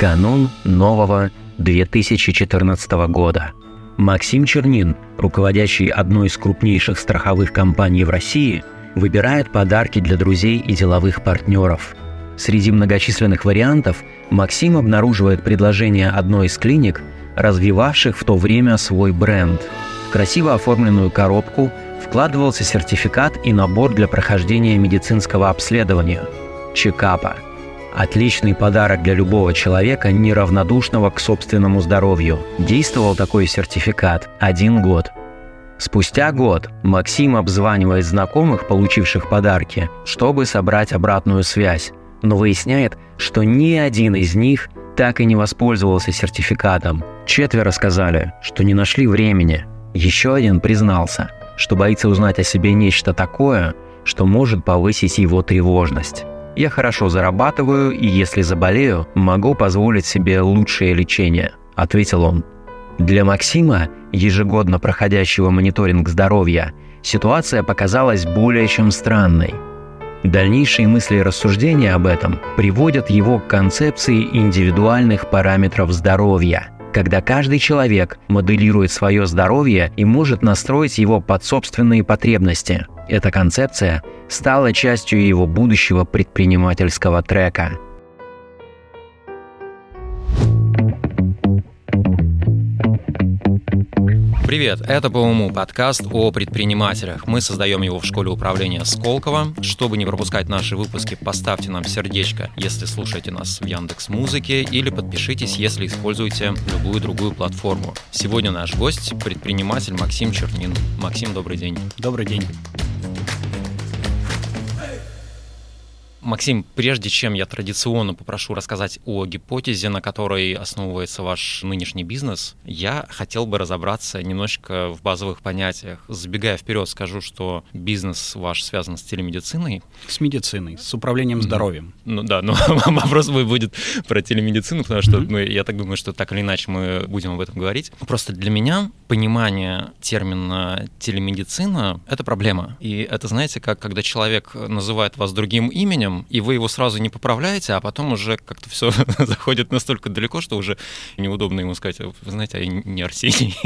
Канун нового 2014 года. Максим Чернин, руководящий одной из крупнейших страховых компаний в России, выбирает подарки для друзей и деловых партнеров. Среди многочисленных вариантов Максим обнаруживает предложение одной из клиник, развивавших в то время свой бренд. В красиво оформленную коробку вкладывался сертификат и набор для прохождения медицинского обследования – чекапа – Отличный подарок для любого человека, неравнодушного к собственному здоровью. Действовал такой сертификат один год. Спустя год Максим обзванивает знакомых, получивших подарки, чтобы собрать обратную связь, но выясняет, что ни один из них так и не воспользовался сертификатом. Четверо сказали, что не нашли времени. Еще один признался, что боится узнать о себе нечто такое, что может повысить его тревожность. Я хорошо зарабатываю, и если заболею, могу позволить себе лучшее лечение», – ответил он. Для Максима, ежегодно проходящего мониторинг здоровья, ситуация показалась более чем странной. Дальнейшие мысли и рассуждения об этом приводят его к концепции индивидуальных параметров здоровья, когда каждый человек моделирует свое здоровье и может настроить его под собственные потребности – эта концепция стала частью его будущего предпринимательского трека. Привет, это по уму подкаст о предпринимателях. Мы создаем его в школе управления Сколково. Чтобы не пропускать наши выпуски, поставьте нам сердечко, если слушаете нас в Яндекс Музыке, или подпишитесь, если используете любую другую платформу. Сегодня наш гость – предприниматель Максим Чернин. Максим, добрый день. Добрый день. Максим, прежде чем я традиционно попрошу рассказать о гипотезе, на которой основывается ваш нынешний бизнес, я хотел бы разобраться немножечко в базовых понятиях. Забегая вперед, скажу, что бизнес ваш связан с телемедициной. С медициной, с управлением здоровьем. Ну да, но вопрос будет про телемедицину, потому что ну, я так думаю, что так или иначе мы будем об этом говорить. Просто для меня понимание термина телемедицина — это проблема. И это, знаете, как когда человек называет вас другим именем, именем, и вы его сразу не поправляете, а потом уже как-то все заходит настолько далеко, что уже неудобно ему сказать, вы знаете, а я не Арсений.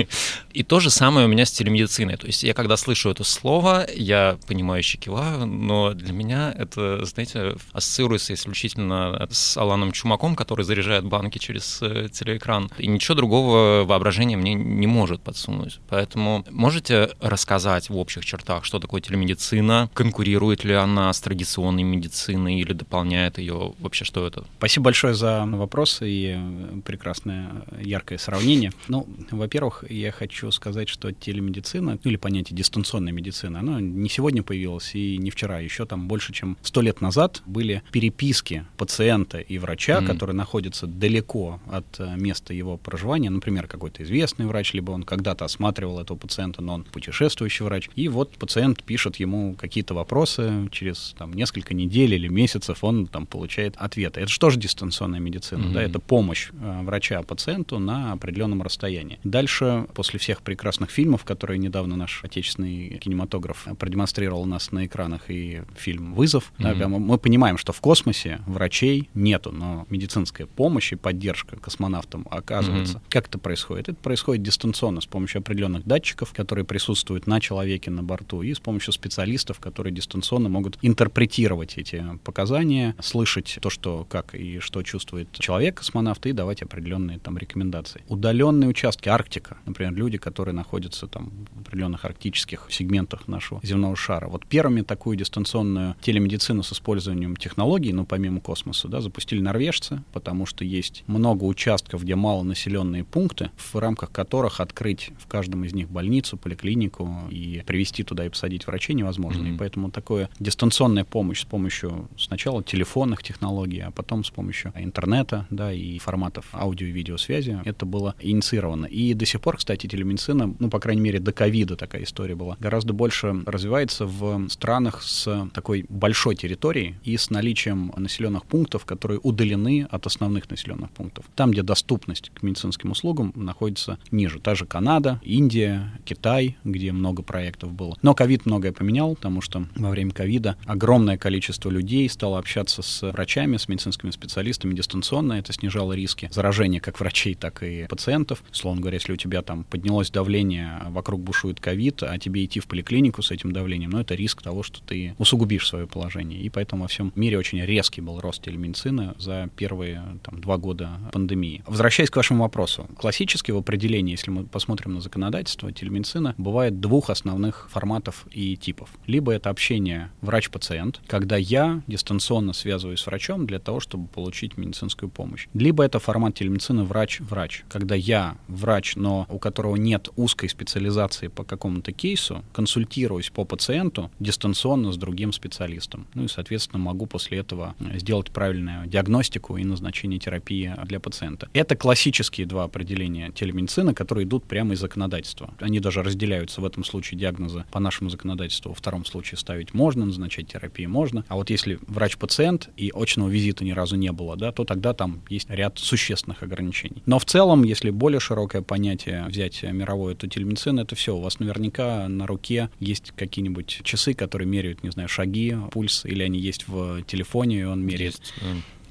И то же самое у меня с телемедициной. То есть я когда слышу это слово, я понимающе киваю, но для меня это, знаете, ассоциируется исключительно с Аланом Чумаком, который заряжает банки через э, телеэкран. И ничего другого воображения мне не может подсунуть. Поэтому можете рассказать в общих чертах, что такое телемедицина, конкурирует ли она с традиционной медициной, медицины или дополняет ее? Вообще, что это? Спасибо большое за вопрос и прекрасное яркое сравнение. Ну, во-первых, я хочу сказать, что телемедицина, ну или понятие дистанционной медицины, оно не сегодня появилось и не вчера. Еще там больше, чем сто лет назад были переписки пациента и врача, mm-hmm. которые находятся далеко от э, места его проживания. Например, какой-то известный врач, либо он когда-то осматривал этого пациента, но он путешествующий врач. И вот пациент пишет ему какие-то вопросы через там, несколько недель или месяцев он там получает ответы. Это что же дистанционная медицина? Mm-hmm. Да, это помощь э, врача пациенту на определенном расстоянии. Дальше, после всех прекрасных фильмов, которые недавно наш отечественный кинематограф продемонстрировал у нас на экранах, и фильм «Вызов», mm-hmm. да, мы, мы понимаем, что в космосе врачей нету, но медицинская помощь и поддержка космонавтам оказывается. Mm-hmm. Как это происходит? Это происходит дистанционно с помощью определенных датчиков, которые присутствуют на человеке на борту, и с помощью специалистов, которые дистанционно могут интерпретировать эти показания, слышать то, что как и что чувствует человек, космонавт, и давать определенные там рекомендации. Удаленные участки, Арктика, например, люди, которые находятся там в определенных арктических сегментах нашего земного шара. Вот первыми такую дистанционную телемедицину с использованием технологий, ну, помимо космоса, да, запустили норвежцы, потому что есть много участков, где малонаселенные пункты, в рамках которых открыть в каждом из них больницу, поликлинику и привести туда и посадить врачей невозможно. Mm-hmm. И поэтому такое дистанционная помощь с помощью сначала телефонных технологий, а потом с помощью интернета, да, и форматов аудио и видеосвязи это было инициировано. И до сих пор, кстати, телемедицина, ну, по крайней мере, до ковида такая история была, гораздо больше развивается в странах с такой большой территорией и с наличием населенных пунктов, которые удалены от основных населенных пунктов. Там, где доступность к медицинским услугам находится ниже. Та же Канада, Индия, Китай, где много проектов было. Но ковид многое поменял, потому что во время ковида огромное количество людей людей, стало общаться с врачами, с медицинскими специалистами дистанционно. Это снижало риски заражения как врачей, так и пациентов. Словно говоря, если у тебя там поднялось давление, вокруг бушует ковид, а тебе идти в поликлинику с этим давлением, ну, это риск того, что ты усугубишь свое положение. И поэтому во всем мире очень резкий был рост телемедицины за первые там, два года пандемии. Возвращаясь к вашему вопросу. Классически в определении, если мы посмотрим на законодательство, телемедицина бывает двух основных форматов и типов. Либо это общение врач-пациент, когда я дистанционно связываюсь с врачом для того, чтобы получить медицинскую помощь. Либо это формат телемедицины врач-врач, когда я врач, но у которого нет узкой специализации по какому-то кейсу, консультируюсь по пациенту дистанционно с другим специалистом. Ну и, соответственно, могу после этого сделать правильную диагностику и назначение терапии для пациента. Это классические два определения телемедицины, которые идут прямо из законодательства. Они даже разделяются в этом случае диагнозы по нашему законодательству. Во втором случае ставить можно, назначать терапию можно. А вот если врач-пациент и очного визита ни разу не было, да, то тогда там есть ряд существенных ограничений. Но в целом, если более широкое понятие взять мировое, то телемедицина — это все. У вас наверняка на руке есть какие-нибудь часы, которые меряют, не знаю, шаги, пульс, или они есть в телефоне, и он меряет. Есть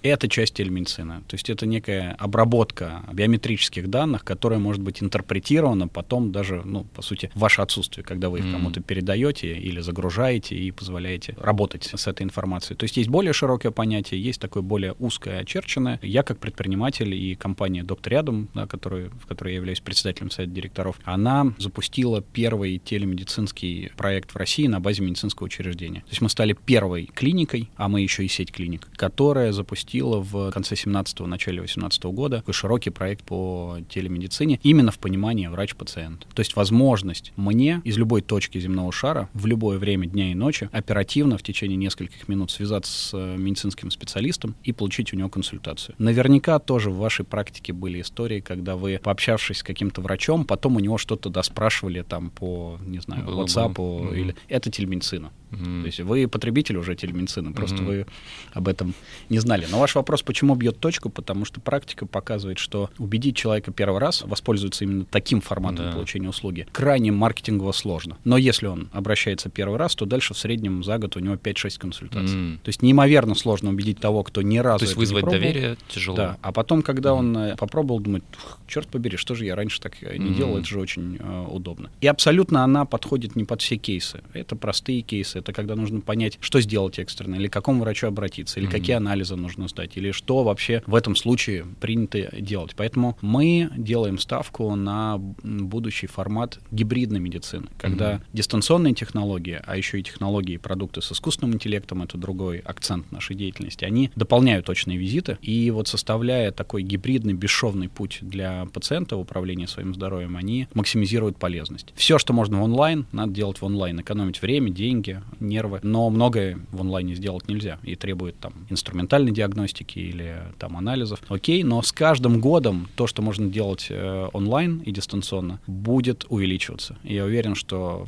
это часть телемедицины. То есть это некая обработка биометрических данных, которая может быть интерпретирована потом даже, ну, по сути, в ваше отсутствие, когда вы их кому-то передаете или загружаете и позволяете работать с этой информацией. То есть есть более широкое понятие, есть такое более узкое, очерченное. Я как предприниматель и компания «Доктор рядом», да, который, в которой я являюсь председателем совета директоров, она запустила первый телемедицинский проект в России на базе медицинского учреждения. То есть мы стали первой клиникой, а мы еще и сеть клиник, которая запустила запустила в конце 17-го, начале 18 -го года такой широкий проект по телемедицине именно в понимании врач-пациент. То есть возможность мне из любой точки земного шара в любое время дня и ночи оперативно в течение нескольких минут связаться с э, медицинским специалистом и получить у него консультацию. Наверняка тоже в вашей практике были истории, когда вы, пообщавшись с каким-то врачом, потом у него что-то доспрашивали там по, не знаю, Было WhatsApp или... Это телемедицина. Mm-hmm. То есть вы потребитель уже телемедицины, просто mm-hmm. вы об этом не знали. Но ваш вопрос, почему бьет точку? Потому что практика показывает, что убедить человека первый раз воспользоваться именно таким форматом да. получения услуги крайне маркетингово сложно. Но если он обращается первый раз, то дальше в среднем за год у него 5-6 консультаций. Mm-hmm. То есть неимоверно сложно убедить того, кто ни разу То есть вызвать доверие тяжело. Да. А потом, когда mm-hmm. он э, попробовал, думает, черт побери, что же я раньше так не mm-hmm. делал, это же очень э, удобно. И абсолютно она подходит не под все кейсы. Это простые кейсы, это когда нужно понять, что сделать экстренно, или к какому врачу обратиться, или mm-hmm. какие анализы нужно сдать, или что вообще в этом случае принято делать. Поэтому мы делаем ставку на будущий формат гибридной медицины, когда mm-hmm. дистанционные технологии, а еще и технологии и продукты с искусственным интеллектом, это другой акцент нашей деятельности, они дополняют точные визиты, и вот составляя такой гибридный, бесшовный путь для пациента в управлении своим здоровьем, они максимизируют полезность. Все, что можно в онлайн, надо делать в онлайн, экономить время, деньги, нервы. Но многое в онлайне сделать нельзя и требует там инструментальной диагностики или там анализов. Окей, но с каждым годом то, что можно делать э, онлайн и дистанционно, будет увеличиваться. И я уверен, что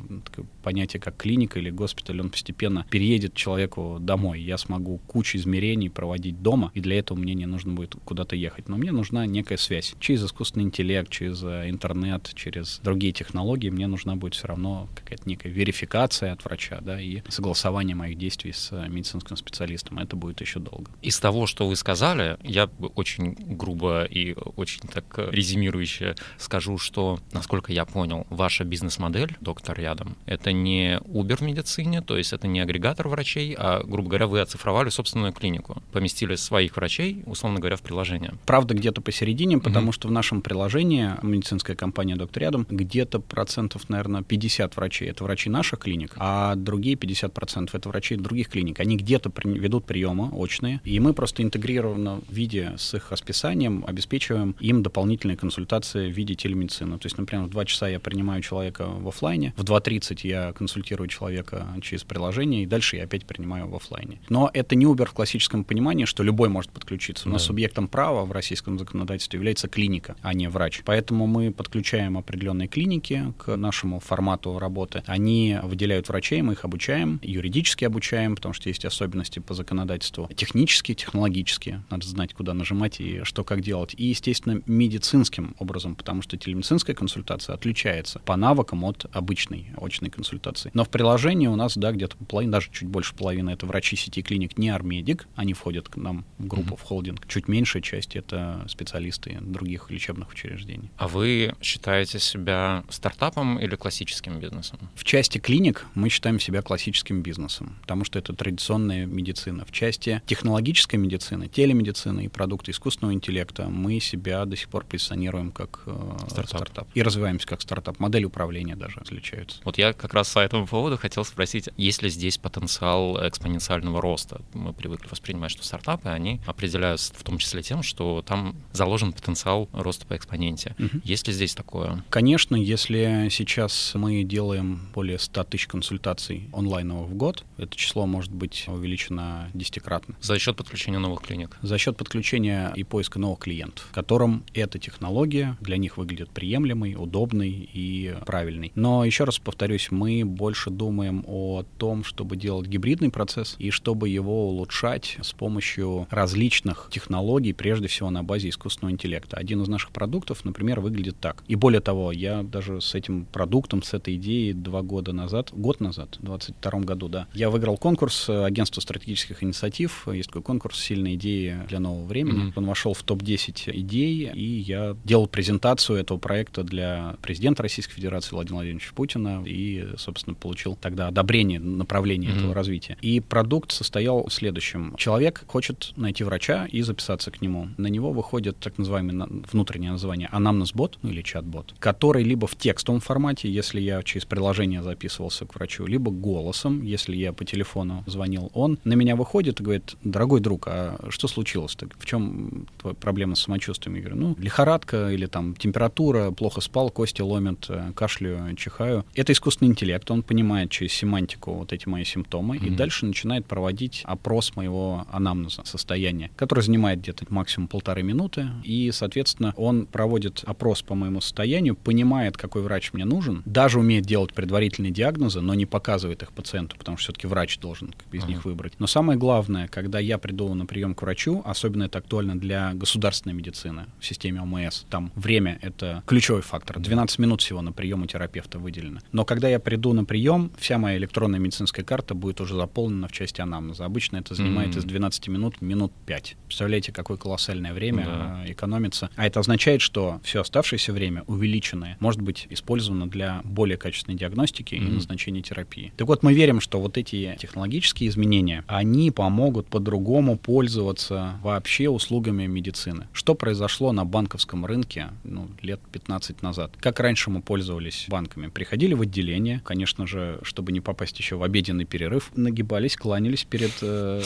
понятие как клиника или госпиталь, он постепенно переедет человеку домой. Я смогу кучу измерений проводить дома, и для этого мне не нужно будет куда-то ехать. Но мне нужна некая связь. Через искусственный интеллект, через э, интернет, через другие технологии мне нужна будет все равно какая-то некая верификация от врача, да, и согласование моих действий с э, медицинским специалистом. Это будет еще долго. Из того, что вы сказали, я очень грубо и очень так резюмирующе скажу, что, насколько я понял, ваша бизнес-модель, доктор рядом, это не Uber в медицине, то есть это не агрегатор врачей, а, грубо говоря, вы оцифровали собственную клинику, поместили своих врачей, условно говоря, в приложение. Правда, где-то посередине, потому mm-hmm. что в нашем приложении медицинская компания «Доктор рядом» где-то процентов, наверное, 50 врачей — это врачи наших клиник, а другие 50 90% это врачи других клиник. Они где-то при, ведут приемы очные, и мы просто интегрированно в виде с их расписанием обеспечиваем им дополнительные консультации в виде телемедицины. То есть, например, в 2 часа я принимаю человека в офлайне, в 2.30 я консультирую человека через приложение, и дальше я опять принимаю в офлайне. Но это не Uber в классическом понимании, что любой может подключиться. У нас да. субъектом права в российском законодательстве является клиника, а не врач. Поэтому мы подключаем определенные клиники к нашему формату работы. Они выделяют врачей, мы их обучаем, юридически обучаем, потому что есть особенности по законодательству, технические, технологические, надо знать, куда нажимать и что как делать, и, естественно, медицинским образом, потому что телемедицинская консультация отличается по навыкам от обычной очной консультации консультаций. Но в приложении у нас, да, где-то половина, даже чуть больше половины это врачи сети клиник не Армедик, они входят к нам в группу, mm-hmm. в холдинг. Чуть меньшая часть это специалисты других лечебных учреждений. А вы считаете себя стартапом или классическим бизнесом? В части клиник мы считаем себя классическим бизнесом, потому что это традиционная медицина. В части технологической медицины, телемедицины и продукты искусственного интеллекта мы себя до сих пор позиционируем как э, стартап. стартап. И развиваемся как стартап. Модель управления даже отличаются. Вот я как раз по этому поводу хотел спросить, есть ли здесь потенциал экспоненциального роста? Мы привыкли воспринимать, что стартапы, они определяются в том числе тем, что там заложен потенциал роста по экспоненте. Угу. Есть ли здесь такое? Конечно, если сейчас мы делаем более 100 тысяч консультаций онлайново в год, это число может быть увеличено десятикратно. За счет подключения новых клиник? За счет подключения и поиска новых клиентов, которым эта технология для них выглядит приемлемой, удобной и правильной. Но еще раз повторюсь, мы больше думаем о том, чтобы делать гибридный процесс и чтобы его улучшать с помощью различных технологий, прежде всего на базе искусственного интеллекта. Один из наших продуктов, например, выглядит так. И более того, я даже с этим продуктом, с этой идеей два года назад, год назад, в 22 году, да, я выиграл конкурс агентства стратегических инициатив. Есть такой конкурс «Сильные идеи для нового времени». Mm-hmm. Он вошел в топ-10 идей, и я делал презентацию этого проекта для президента Российской Федерации Владимира Владимировича Путина и, собственно, получил тогда одобрение направления mm-hmm. этого развития. И продукт состоял в следующем. Человек хочет найти врача и записаться к нему. На него выходит так называемый внутреннее название анамнез-бот, ну или чат-бот, который либо в текстовом формате, если я через приложение записывался к врачу, либо голосом, если я по телефону звонил, он на меня выходит и говорит, дорогой друг, а что случилось? -то? В чем твоя проблема с самочувствием? Я говорю, ну, лихорадка или там температура, плохо спал, кости ломят, э, кашляю, чихаю. Это искусственный интеллект, он понимает через семантику вот эти мои симптомы mm-hmm. и дальше начинает проводить опрос моего анамнеза, состояния, который занимает где-то максимум полторы минуты, и, соответственно, он проводит опрос по моему состоянию, понимает, какой врач мне нужен, даже умеет делать предварительные диагнозы, но не показывает их пациенту, потому что все-таки врач должен из uh-huh. них выбрать. Но самое главное, когда я приду на прием к врачу, особенно это актуально для государственной медицины в системе ОМС, там время — это ключевой фактор. 12 минут всего на прием у терапевта выделено. Но когда я приду на прием, вся моя электронная медицинская карта будет уже заполнена в части анамнеза. Обычно это занимает mm-hmm. из 12 минут минут 5. Представляете, какое колоссальное время да. экономится. А это означает, что все оставшееся время, увеличенное, может быть использовано для более качественной диагностики mm-hmm. и назначения терапии. Так вот, мы верим, что вот эти технологические изменения, они помогут по-другому пользоваться вообще услугами медицины. Что произошло на банковском рынке ну, лет 15 назад? Как раньше мы пользовались банками? Приходили в отделение, конечно же, чтобы не попасть еще в обеденный перерыв, нагибались, кланялись перед э,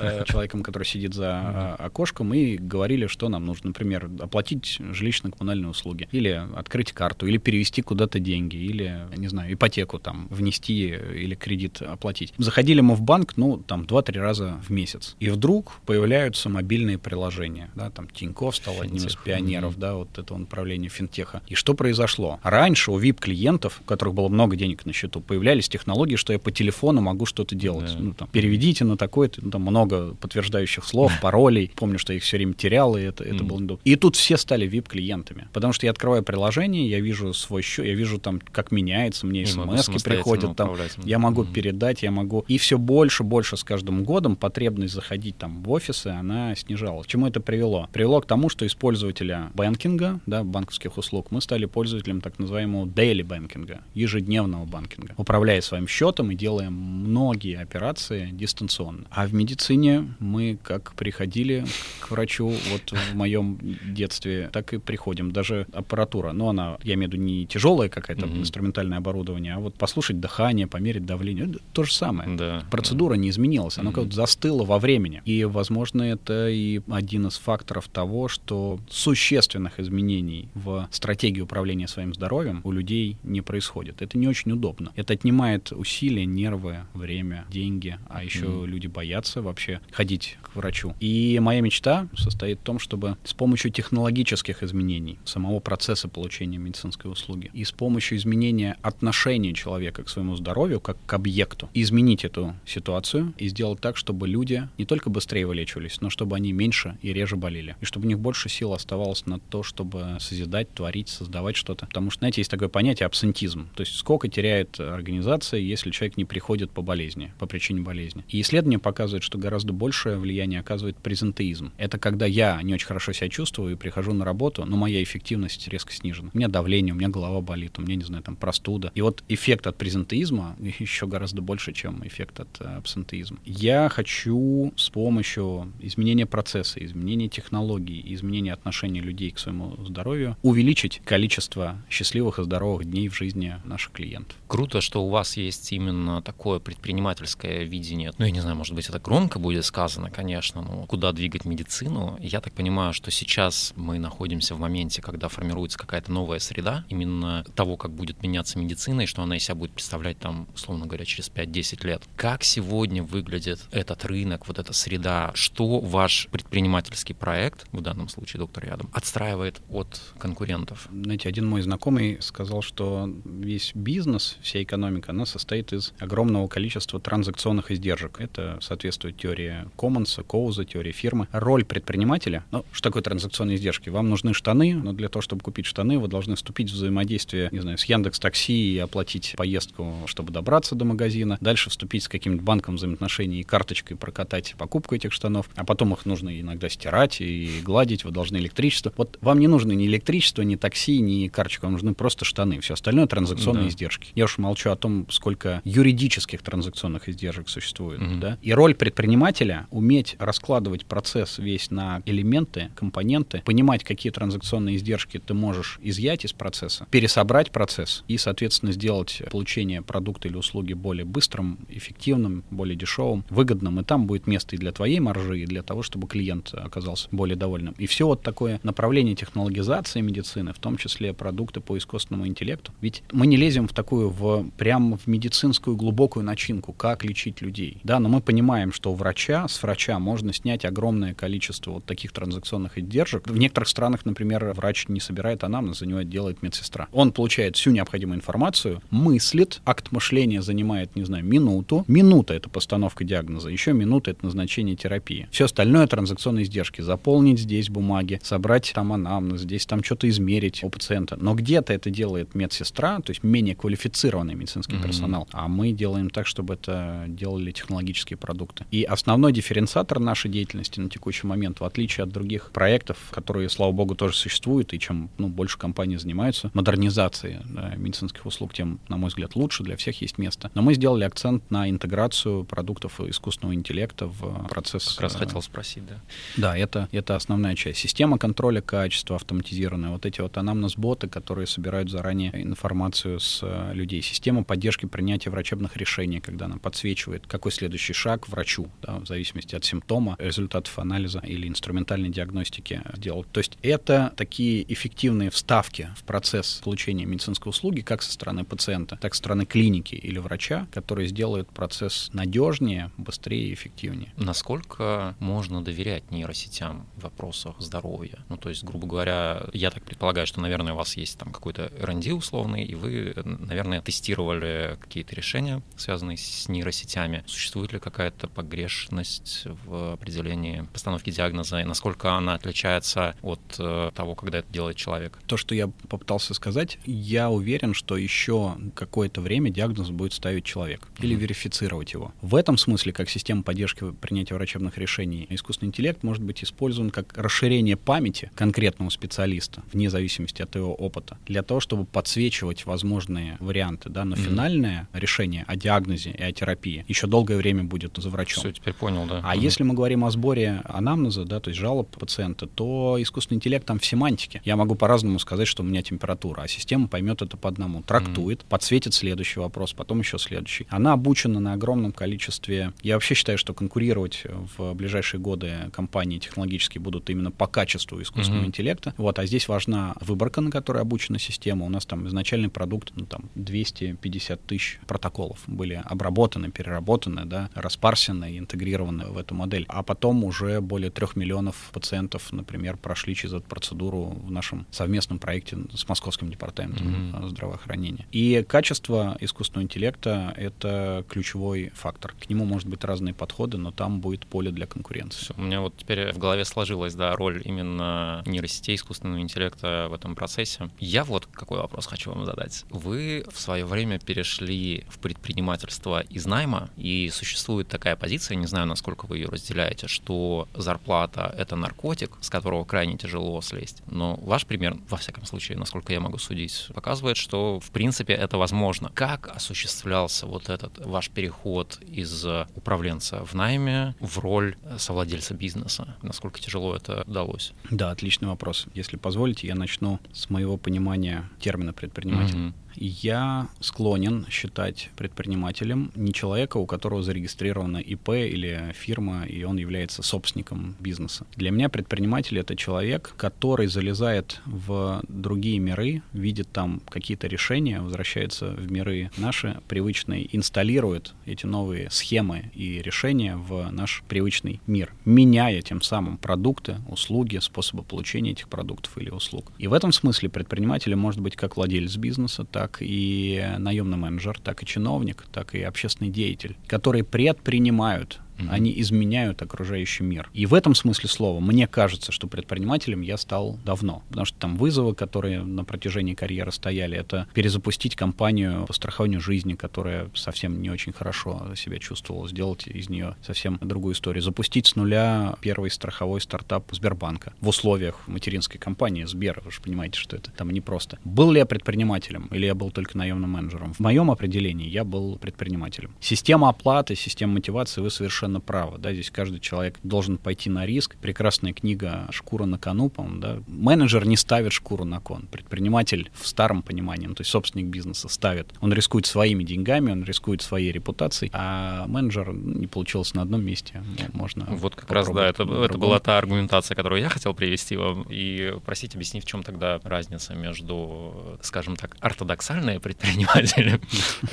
э, человеком, который сидит за э, окошком, и говорили, что нам нужно, например, оплатить жилищно-коммунальные услуги, или открыть карту, или перевести куда-то деньги, или, не знаю, ипотеку там внести или кредит оплатить. Заходили мы в банк, ну, там, 2-3 раза в месяц. И вдруг появляются мобильные приложения, да, там Тинькофф стал одним из пионеров, да, вот этого направления финтеха. И что произошло? Раньше у VIP-клиентов, у которых было много денег на счету, появлялись технологии, что я по телефону могу что-то делать. Да. Ну, там, переведите на такой-то, ну, там много подтверждающих слов, паролей. Помню, что я их все время терял, и это, это mm-hmm. было неудобно. И тут все стали VIP-клиентами. Потому что я открываю приложение, я вижу свой счет, я вижу там, как меняется, мне смс приходят, там, я могу mm-hmm. передать, я могу... И все больше, больше с каждым годом потребность заходить там в офисы, она снижалась. К чему это привело? Привело к тому, что из пользователя банкинга, да, банковских услуг, мы стали пользователем так называемого daily банкинга, ежедневного банкинга, управляя своим счетом и делая многие операции дистанционно. А в медицине мы как приходили к врачу вот в моем детстве, так и приходим. Даже аппаратура, но она, я имею в виду, не тяжелая какая-то mm-hmm. инструментальное оборудование, а вот послушать дыхание, померить давление, то же самое. Да, Процедура да. не изменилась, она mm-hmm. как-то застыла во времени. И, возможно, это и один из факторов того, что существенных изменений в стратегии управления своим здоровьем у людей не происходит. Это не очень удобно. Это отнимает усилия, нервы, время, деньги, а еще люди боятся вообще ходить к врачу. И моя мечта состоит в том, чтобы с помощью технологических изменений самого процесса получения медицинской услуги и с помощью изменения отношения человека к своему здоровью как к объекту изменить эту ситуацию и сделать так, чтобы люди не только быстрее вылечивались, но чтобы они меньше и реже болели. И чтобы у них больше сил оставалось на то, чтобы созидать, творить, создавать что-то. Потому что, знаете, есть такое понятие абсентизм. То есть сколько теряет теряет организация, если человек не приходит по болезни, по причине болезни. И исследования показывают, что гораздо большее влияние оказывает презентеизм. Это когда я не очень хорошо себя чувствую и прихожу на работу, но моя эффективность резко снижена. У меня давление, у меня голова болит, у меня, не знаю, там простуда. И вот эффект от презентеизма еще гораздо больше, чем эффект от э, абсентеизма. Я хочу с помощью изменения процесса, изменения технологий, изменения отношения людей к своему здоровью увеличить количество счастливых и здоровых дней в жизни наших клиентов. Круто, что у вас есть именно такое предпринимательское видение. Ну, я не знаю, может быть, это громко будет сказано, конечно, но куда двигать медицину? Я так понимаю, что сейчас мы находимся в моменте, когда формируется какая-то новая среда, именно того, как будет меняться медицина, и что она из себя будет представлять там, условно говоря, через 5-10 лет. Как сегодня выглядит этот рынок, вот эта среда? Что ваш предпринимательский проект, в данном случае доктор Ядом, отстраивает от конкурентов? Знаете, один мой знакомый сказал, что весь бизнес, вся экономика, она состоит из огромного количества транзакционных издержек. Это соответствует теории Коммонса, Коуза, теории фирмы. Роль предпринимателя, ну, что такое транзакционные издержки? Вам нужны штаны, но для того, чтобы купить штаны, вы должны вступить в взаимодействие, не знаю, с Яндекс Такси и оплатить поездку, чтобы добраться до магазина. Дальше вступить с каким-нибудь банком взаимоотношений и карточкой прокатать покупку этих штанов. А потом их нужно иногда стирать и гладить. Вы должны электричество. Вот вам не нужно ни электричество, ни такси, ни карточка. Вам нужны просто штаны. Все остальное транзакционные да. издержки. Я уж молчу о том, сколько юридических транзакционных издержек существует. Угу. Да? И роль предпринимателя уметь раскладывать процесс весь на элементы, компоненты, понимать, какие транзакционные издержки ты можешь изъять из процесса, пересобрать процесс и, соответственно, сделать получение продукта или услуги более быстрым, эффективным, более дешевым, выгодным. И там будет место и для твоей маржи, и для того, чтобы клиент оказался более довольным. И все вот такое направление технологизации медицины, в том числе продукты по искусственному интеллекту. Ведь мы не лезем в такую, в, прям в медицинскую глубокую начинку, как лечить людей. Да, но мы понимаем, что у врача, с врача можно снять огромное количество вот таких транзакционных издержек. В некоторых странах, например, врач не собирает анамнез, за него делает медсестра. Он получает всю необходимую информацию, мыслит, акт мышления занимает, не знаю, минуту. Минута — это постановка диагноза, еще минута — это назначение терапии. Все остальное — транзакционные издержки. Заполнить здесь бумаги, собрать там анамнез, здесь там что-то измерить у пациента. Но где-то это делает медсестра, то есть менее квалифицированный медицинский mm-hmm. персонал, а мы делаем так, чтобы это делали технологические продукты. И основной дифференциатор нашей деятельности на текущий момент, в отличие от других проектов, которые, слава богу, тоже существуют, и чем ну, больше компаний занимаются модернизацией да, медицинских услуг, тем, на мой взгляд, лучше, для всех есть место. Но мы сделали акцент на интеграцию продуктов искусственного интеллекта в процесс. Как раз э, хотел спросить, да. Да, это, это основная часть. Система контроля качества автоматизированная, вот эти вот анамнез-боты, которые собирают заранее информацию с э, людей. Система поддержки принятия врачебных решений, когда она подсвечивает, какой следующий шаг врачу, да, в зависимости от симптома, результатов анализа или инструментальной диагностики сделать. То есть это такие эффективные вставки в процесс получения медицинской услуги как со стороны пациента, так и со стороны клиники или врача, которые сделают процесс надежнее, быстрее и эффективнее. Насколько можно доверять нейросетям в вопросах здоровья? Ну, то есть, грубо говоря, я так предполагаю, что, наверное, у вас есть там какой-то R&D условный, и вы, наверное, тестировали какие-то решения, связанные с нейросетями. Существует ли какая-то погрешность в определении постановки диагноза, и насколько она отличается от э, того, когда это делает человек? То, что я попытался сказать, я уверен, что еще какое-то время диагноз будет ставить человек или mm-hmm. верифицировать его. В этом смысле, как система поддержки принятия врачебных решений, искусственный интеллект может быть использован как расширение памяти конкретного специалиста, вне зависимости от его опыта, для того, чтобы подсвечивать возможные варианты, да, но mm-hmm. финальное решение о диагнозе и о терапии еще долгое время будет за врачом. Все, теперь понял, да. А mm-hmm. если мы говорим о сборе анамнеза, да, то есть жалоб пациента, то искусственный интеллект там в семантике. Я могу по-разному сказать, что у меня температура, а система поймет это по одному, трактует, mm-hmm. подсветит следующий вопрос, потом еще следующий. Она обучена на огромном количестве. Я вообще считаю, что конкурировать в ближайшие годы компании технологические будут именно по качеству искусственного mm-hmm. интеллекта. Вот, а здесь важна выборка, на которой обучена система. У нас там изначальный продукт, ну там 250 тысяч протоколов были обработаны, переработаны, да, распарсены и интегрированы в эту модель. А потом уже более трех миллионов пациентов, например, прошли через эту процедуру в нашем совместном проекте с Московским департаментом mm-hmm. здравоохранения. И качество искусственного интеллекта — это ключевой фактор. К нему может быть разные подходы, но там будет поле для конкуренции. Все, у меня вот теперь в голове сложилась, да, роль именно нейросетей, искусственного интеллекта в этом процессе. Я вот какой вопрос хочу вам задать. Вы в свое время перешли в предпринимательство из найма, и существует такая позиция, не знаю, насколько вы ее разделяете, что зарплата — это наркотик, с которого крайне тяжело слезть. Но ваш пример, во всяком случае, насколько я могу судить, показывает, что, в принципе, это возможно. Как осуществлялся вот этот ваш переход из управленца в найме в роль совладельца бизнеса? Насколько тяжело это удалось? Да, отличный вопрос. Если позволите, я начну с моего понимания термина предприниматель. Mm-hmm я склонен считать предпринимателем не человека, у которого зарегистрирована ИП или фирма, и он является собственником бизнеса. Для меня предприниматель — это человек, который залезает в другие миры, видит там какие-то решения, возвращается в миры наши привычные, инсталирует эти новые схемы и решения в наш привычный мир, меняя тем самым продукты, услуги, способы получения этих продуктов или услуг. И в этом смысле предпринимателем может быть как владелец бизнеса, так как и наемный менеджер, так и чиновник, так и общественный деятель, которые предпринимают Mm-hmm. Они изменяют окружающий мир. И в этом смысле слова мне кажется, что предпринимателем я стал давно. Потому что там вызовы, которые на протяжении карьеры стояли, это перезапустить компанию по страхованию жизни, которая совсем не очень хорошо себя чувствовала, сделать из нее совсем другую историю. Запустить с нуля первый страховой стартап Сбербанка в условиях материнской компании Сбер. Вы же понимаете, что это там непросто. Был ли я предпринимателем или я был только наемным менеджером? В моем определении я был предпринимателем. Система оплаты, система мотивации вы совершенно совершенно правы. Да, здесь каждый человек должен пойти на риск. Прекрасная книга «Шкура на кону», по-моему, да. Менеджер не ставит шкуру на кон. Предприниматель в старом понимании, ну, то есть собственник бизнеса ставит. Он рискует своими деньгами, он рискует своей репутацией, а менеджер не получился на одном месте. Можно Вот как раз, да, это, это была та аргументация, которую я хотел привести вам. И просить объяснить, в чем тогда разница между, скажем так, ортодоксальные предприниматели.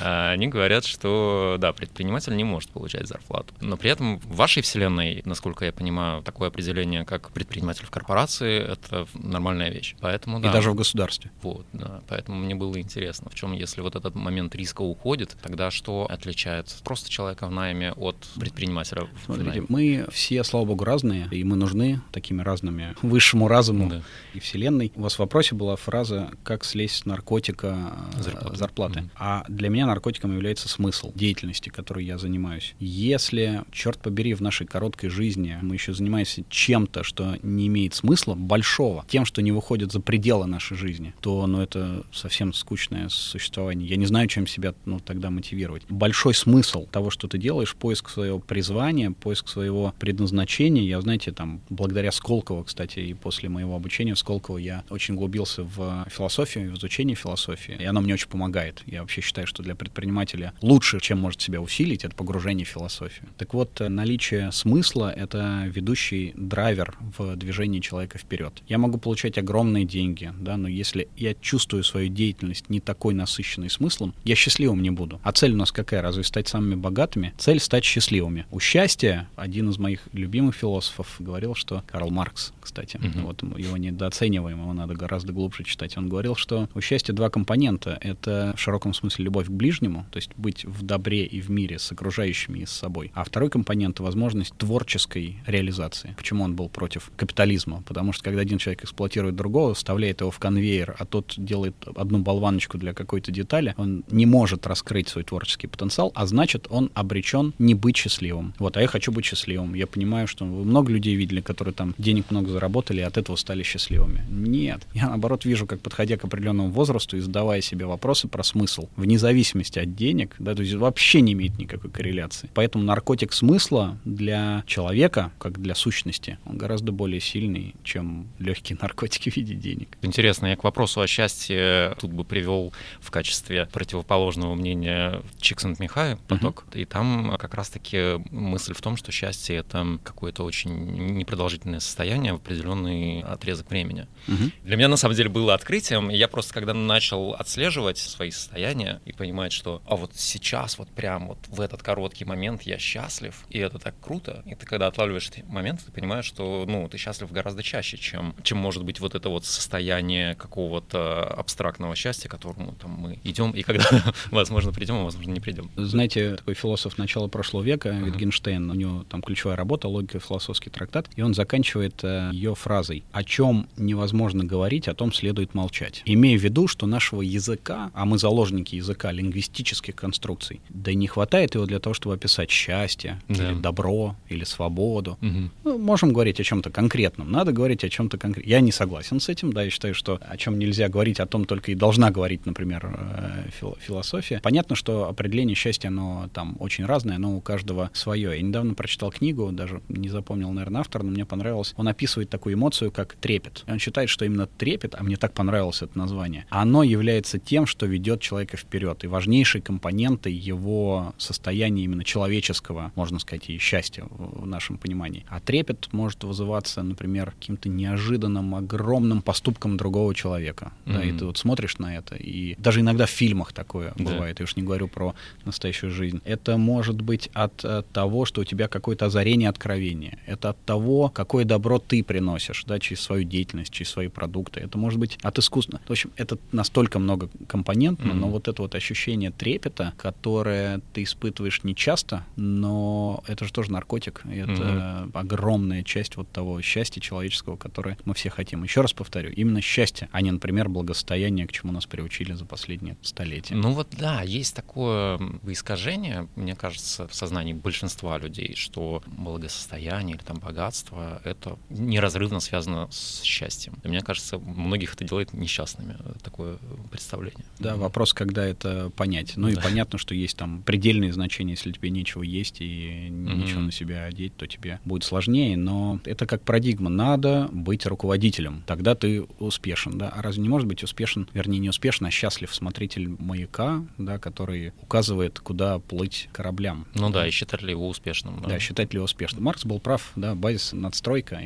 Они говорят, что, да, предприниматель не может получать зарплату. Например, при этом в вашей вселенной, насколько я понимаю, такое определение, как предприниматель в корпорации, это нормальная вещь. Поэтому, да. И даже в государстве. Вот, да. Поэтому мне было интересно, в чем, если вот этот момент риска уходит, тогда что отличает просто человека в найме от предпринимателя в Смотрите, мы все, слава богу, разные, и мы нужны такими разными высшему разуму да. и вселенной. У вас в вопросе была фраза «как слезть с наркотика э, зарплаты». зарплаты. Mm-hmm. А для меня наркотиком является смысл деятельности, которой я занимаюсь. Если черт побери, в нашей короткой жизни мы еще занимаемся чем-то, что не имеет смысла большого, тем, что не выходит за пределы нашей жизни, то, ну, это совсем скучное существование. Я не знаю, чем себя, ну, тогда мотивировать. Большой смысл того, что ты делаешь, поиск своего призвания, поиск своего предназначения. Я, знаете, там, благодаря Сколково, кстати, и после моего обучения в Сколково я очень углубился в философию, в изучение философии, и оно мне очень помогает. Я вообще считаю, что для предпринимателя лучше, чем может себя усилить, это погружение в философию. Так вот, вот наличие смысла — это ведущий драйвер в движении человека вперед. Я могу получать огромные деньги, да, но если я чувствую свою деятельность не такой насыщенной смыслом, я счастливым не буду. А цель у нас какая? Разве стать самыми богатыми? Цель — стать счастливыми. У счастья, один из моих любимых философов говорил, что Карл Маркс, кстати, mm-hmm. вот его недооцениваем, его надо гораздо глубже читать. Он говорил, что у счастья два компонента. Это в широком смысле любовь к ближнему, то есть быть в добре и в мире с окружающими и с собой. А второй компонент — возможность творческой реализации. Почему он был против капитализма? Потому что когда один человек эксплуатирует другого, вставляет его в конвейер, а тот делает одну болваночку для какой-то детали, он не может раскрыть свой творческий потенциал, а значит, он обречен не быть счастливым. Вот, а я хочу быть счастливым. Я понимаю, что вы много людей видели, которые там денег много заработали и от этого стали счастливыми. Нет. Я, наоборот, вижу, как, подходя к определенному возрасту и задавая себе вопросы про смысл, вне зависимости от денег, да, то есть вообще не имеет никакой корреляции. Поэтому наркотик смысла для человека, как для сущности, он гораздо более сильный, чем легкие наркотики в виде денег. Интересно, я к вопросу о счастье тут бы привел в качестве противоположного мнения Чиксент-Михай поток. Uh-huh. И там как раз-таки мысль в том, что счастье — это какое-то очень непродолжительное состояние определенный отрезок времени. Uh-huh. Для меня, на самом деле, было открытием. Я просто, когда начал отслеживать свои состояния и понимать, что а вот сейчас, вот прям вот в этот короткий момент я счастлив, и это так круто. И ты когда отлавливаешь эти моменты, ты понимаешь, что, ну, ты счастлив гораздо чаще, чем, чем может быть вот это вот состояние какого-то абстрактного счастья, к которому там мы идем, и когда, возможно, придем, а возможно, не придем. Знаете, такой философ начала прошлого века, uh-huh. Витгенштейн, у него там ключевая работа, логика философский трактат, и он заканчивает э, ее фразой «О чем невозможно говорить, о том следует молчать». Имея в виду, что нашего языка, а мы заложники языка, лингвистических конструкций, да и не хватает его для того, чтобы описать счастье, да. или добро, или свободу. Угу. Ну, можем говорить о чем-то конкретном, надо говорить о чем-то конкретном. Я не согласен с этим, да, я считаю, что о чем нельзя говорить, о том только и должна говорить, например, э, философия. Понятно, что определение счастья, оно там очень разное, но у каждого свое. Я недавно прочитал книгу, даже не запомнил, наверное, автор, но мне понравилось. Он описывает такую эмоцию, как трепет. Он считает, что именно трепет, а мне так понравилось это название, оно является тем, что ведет человека вперед. И важнейшей компонентой его состояния именно человеческого, можно сказать, и счастья в нашем понимании. А трепет может вызываться, например, каким-то неожиданным, огромным поступком другого человека. Mm-hmm. Да, и ты вот смотришь на это, и даже иногда в фильмах такое да. бывает, я уж не говорю про настоящую жизнь. Это может быть от, от того, что у тебя какое-то озарение, откровение. Это от того, какое добро ты приносишь, да, через свою деятельность, через свои продукты. Это может быть от искусства. В общем, это настолько много компонентно, mm-hmm. но вот это вот ощущение трепета, которое ты испытываешь не часто, но это же тоже наркотик. И это mm-hmm. огромная часть вот того счастья человеческого, которое мы все хотим. Еще раз повторю, именно счастье, а не, например, благосостояние, к чему нас приучили за последние столетия. Ну вот да, есть такое искажение, мне кажется, в сознании большинства людей, что благосостояние или там богатство — это неразрывно связано с счастьем. И мне кажется, многих это делает несчастными, такое представление. Да, вопрос, когда это понять. Ну да. и понятно, что есть там предельные значения, если тебе нечего есть и mm-hmm. ничего на себя одеть, то тебе будет сложнее, но это как парадигма. Надо быть руководителем, тогда ты успешен, да. А разве не может быть успешен, вернее, не успешно, а счастлив смотритель маяка, да, который указывает, куда плыть кораблям. Ну да, и считать ли его успешным. Да, да считать ли его успешным. Маркс был прав, да, базис, надстройка,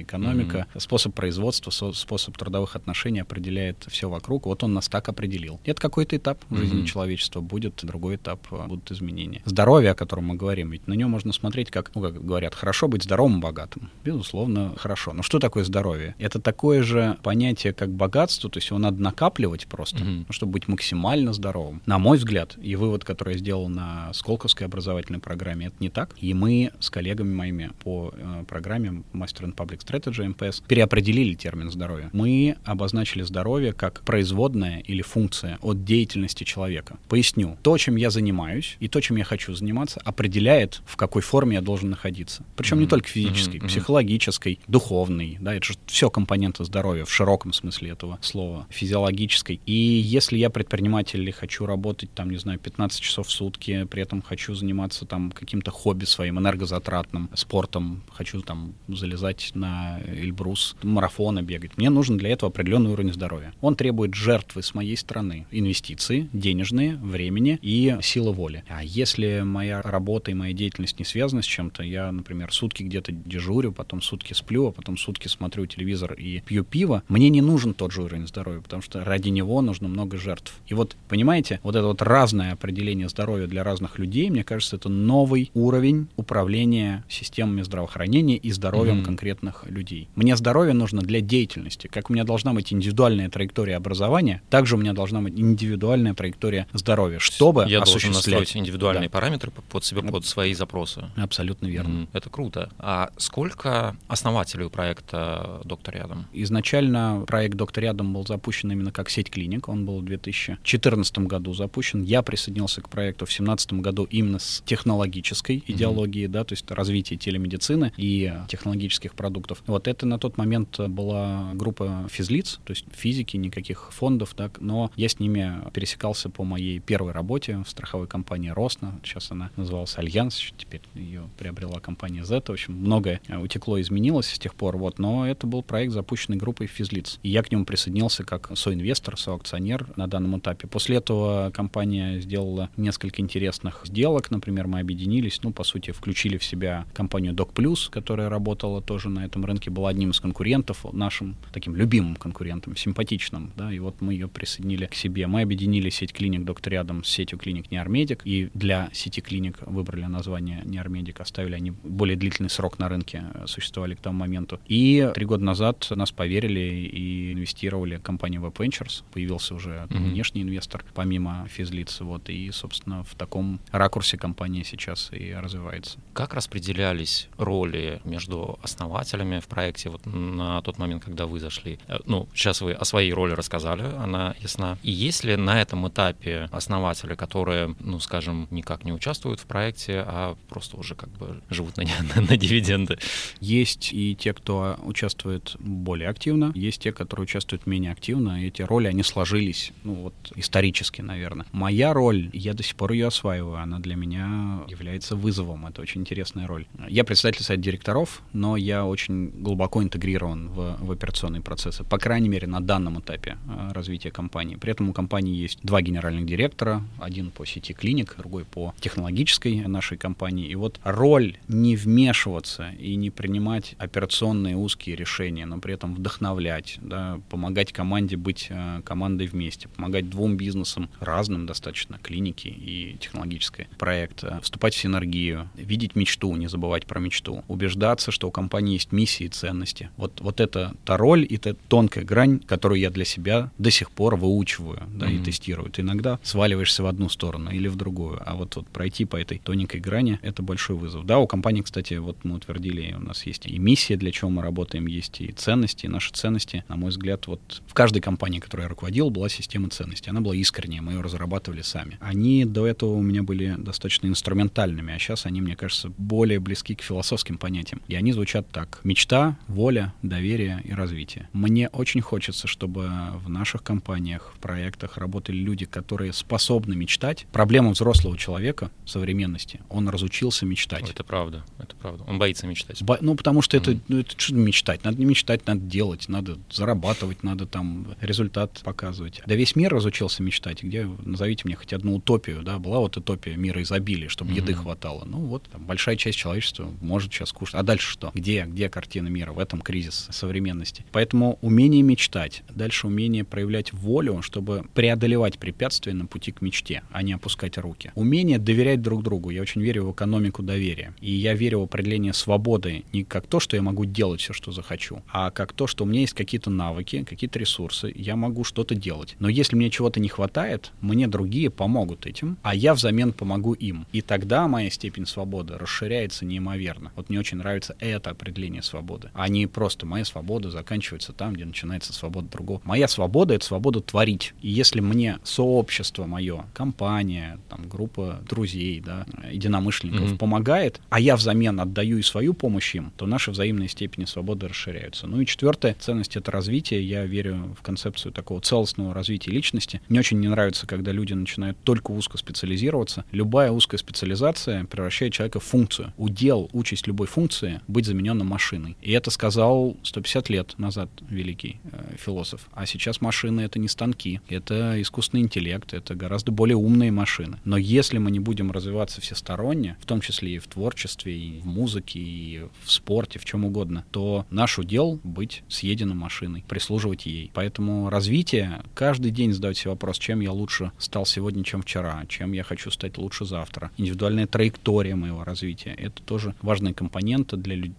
экономика, mm-hmm. способ производства, способ трудовых отношений определяет все вокруг. Вот он нас так определил. Это какой-то этап в жизни mm-hmm. человечества будет, другой этап а, будут изменения. Здоровье, о котором мы говорим, ведь на нем можно смотреть как, ну, как говорят, хорошо быть здоровым богатым. Безусловно, хорошо. Но что такое здоровье? Это такое же понятие, как богатство, то есть его надо накапливать просто, mm-hmm. чтобы быть максимально здоровым. На мой взгляд, и вывод, который я сделал на Сколковской образовательной программе, это не так. И мы с коллегами моими по э, программе Master in Public Strategy, МПС, переопределили термин здоровье. Мы обозначили здоровье как производная или функция от деятельности человека. Поясню. То, чем я занимаюсь, и то, чем я хочу заниматься, определяет, в какой форме я должен находиться. Причем mm-hmm. не только физической, mm-hmm. психологической, духовной. Да, это же все компоненты здоровья в широком смысле этого слова, физиологической. И если я предприниматель или хочу работать, там, не знаю, 15 часов в сутки, при этом хочу заниматься там каким-то хобби своим, энергозатратным, спортом, хочу там залезать на Эльбрус, марафоны бегать, мне нужен для этого определенный уровень здоровья. Он требует жертвы с моей стороны, инвестиции, денежные, времени и силы воли. А если моя работа и моя деятельность не связаны с чем-то, я, например, сутки где-то дежурю, потом сутки сплю, а потом сутки смотрю телевизор и пью пиво, мне не нужен тот же уровень здоровья, потому что ради него нужно много жертв. И вот, понимаете, вот это вот разное определение здоровья для разных людей, мне кажется, это новый уровень управления системами здравоохранения и здоровьем mm-hmm. конкретных людей. Мне здоровье нужно для деятельности. Как у меня должна быть индивидуальная траектория образования, также у меня должна быть индивидуальная траектория здоровья, чтобы Я осуществлять... должен настроить индивидуальные да. параметры под себя, под свои запросы. Абсолютно верно. Mm-hmm. Это круто. А сколько основателей у проекта «Доктор рядом»? Изначально проект «Доктор рядом» был запущен именно как сеть клиник. Он был в 2014 году запущен. Я присоединился к проекту в 2017 году именно с технологической mm-hmm. идеологией, да, то есть развитие телемедицины и технологических продуктов. Вот это на тот момент была группа физлиц, то есть физики, никаких фондов, так, но я с ними пересекался по моей первой работе в страховой компании «РОСНО», сейчас она называлась «Allianz», теперь ее приобрела компания Zetta, в общем, многое утекло, изменилось с тех пор, вот, но это был проект, запущенный группой физлиц, и я к нему присоединился как соинвестор, соакционер на данном этапе. После этого компания сделала несколько интересных сделок, например, мы объединились, ну, по сути, включили в себя компанию Doc Plus, которая работала тоже на этом рынке, была одним из конкурентов, нашим таким любимым конкурентом, симпатичным, да, и вот мы ее присоединили к себе. Мы объединили сеть клиник Доктор рядом с сетью клиник Неармедик, и для сети клиник выбрали название не Армедик, оставили они более длительный срок на рынке, э, существовали к тому моменту. И три года назад нас поверили и инвестировали в компанию Web Ventures. Появился уже mm-hmm. внешний инвестор, помимо физлиц. Вот, и, собственно, в таком ракурсе компания сейчас и развивается. Как распределялись роли между основателями в проекте вот на тот момент, когда вы зашли? Э, ну, сейчас вы о своей роли рассказали, она ясна. И есть ли на этом этапе основатели, которые, ну, скажем, никак не участвуют в проекте, а просто уже как бы живут на, на, на дивиденды? Есть и те, кто участвует более активно, есть те, которые участвуют менее активно. Эти роли, они сложились, ну, вот, исторически, наверное. Моя роль, я до сих пор ее осваиваю, она для меня является вызовом. Это очень интересная роль. Я председатель совета директоров, но я очень глубоко интегрирован в, в операционные процессы, по крайней мере, на данном этапе э, развития компании. При этом у компании есть два генеральных директора, один по сети клиник, другой по технологической нашей компании. И вот роль не вмешиваться и не принимать операционные узкие решения, но при этом вдохновлять, да, помогать команде быть э, командой вместе, помогать двум бизнесам разным достаточно, клиники и технологической проект, э, вступать в синергию, видеть мечту, не забывать про мечту, убеждаться, что у компании есть миссии и ценности. Вот, вот это та роль и та тонкая грань, которую я для себя до сих пор выучиваю да, mm-hmm. и тестирую. Ты иногда сваливаешься в одну сторону или в другую, а вот, вот пройти по этой тоненькой грани — это большой вызов. Да, у компании, кстати, вот мы утвердили, у нас есть и миссия, для чего мы работаем, есть и ценности, и наши ценности. На мой взгляд, вот в каждой компании, которой я руководил, была система ценностей. Она была искренняя, мы ее разрабатывали сами. Они до этого у меня были достаточно инструментальными, а сейчас они, мне кажется, более близки к философским понятиям. И они звучат так. Мечта, воля, доверие и развитие. Мне очень хочется, чтобы в наших компаниях, в проектах работали люди, которые способны мечтать. Проблема взрослого человека современности, он разучился мечтать. Это правда, это правда. Он боится мечтать. Бо- ну, потому что mm-hmm. это, ну, это что мечтать? Надо не мечтать, надо делать, надо зарабатывать, надо там результат показывать. Да весь мир разучился мечтать. Где, назовите мне хоть одну утопию, да, была вот утопия мира изобилия, чтобы mm-hmm. еды хватало. Ну вот, там, большая часть человечества может сейчас кушать. А дальше что? Где, где картина мира? В этом кризис современности. Поэтому умение мечтать, дальше умение проявлять волю, чтобы преодолевать препятствия на пути к мечте, а не опускать руки. Умение доверять друг другу. Я очень верю в экономику доверия. И я верю в определение свободы не как то, что я могу делать все, что захочу, а как то, что у меня есть какие-то навыки, какие-то ресурсы, я могу что-то делать. Но если мне чего-то не хватает, мне другие помогут этим, а я взамен помогу им. И тогда моя степень свободы расширяется неимоверно. Вот мне очень нравится это определение свободы, а не просто моя свобода заканчивается там, где начинается свобода другого. Моя свобода — это свобода творить. И если мне сообщество мое, компания, там, группа друзей, да, единомышленников mm-hmm. помогает, а я взамен отдаю и свою помощь им, то наши взаимные степени свободы расширяются. Ну и четвертая ценность — это развитие. Я верю в концепцию такого целостного развития личности. Мне очень не нравится, когда люди начинают только узко специализироваться. Любая узкая специализация превращает человека в функцию. Удел, участь любой функции — быть замененным машиной. И это сказал 150 лет назад великий э, философ. А сейчас машины — это не станки, это искусственный интеллект, это гораздо более умные машины. Но если мы не будем развиваться всесторонне, в том числе и в творчестве, и в музыке, и в спорте, в чем угодно, то наш удел — быть съеденным машиной, прислуживать ей. Поэтому развитие, каждый день задать себе вопрос, чем я лучше стал сегодня, чем вчера, чем я хочу стать лучше завтра. Индивидуальная траектория моего развития — это тоже важные компоненты для людей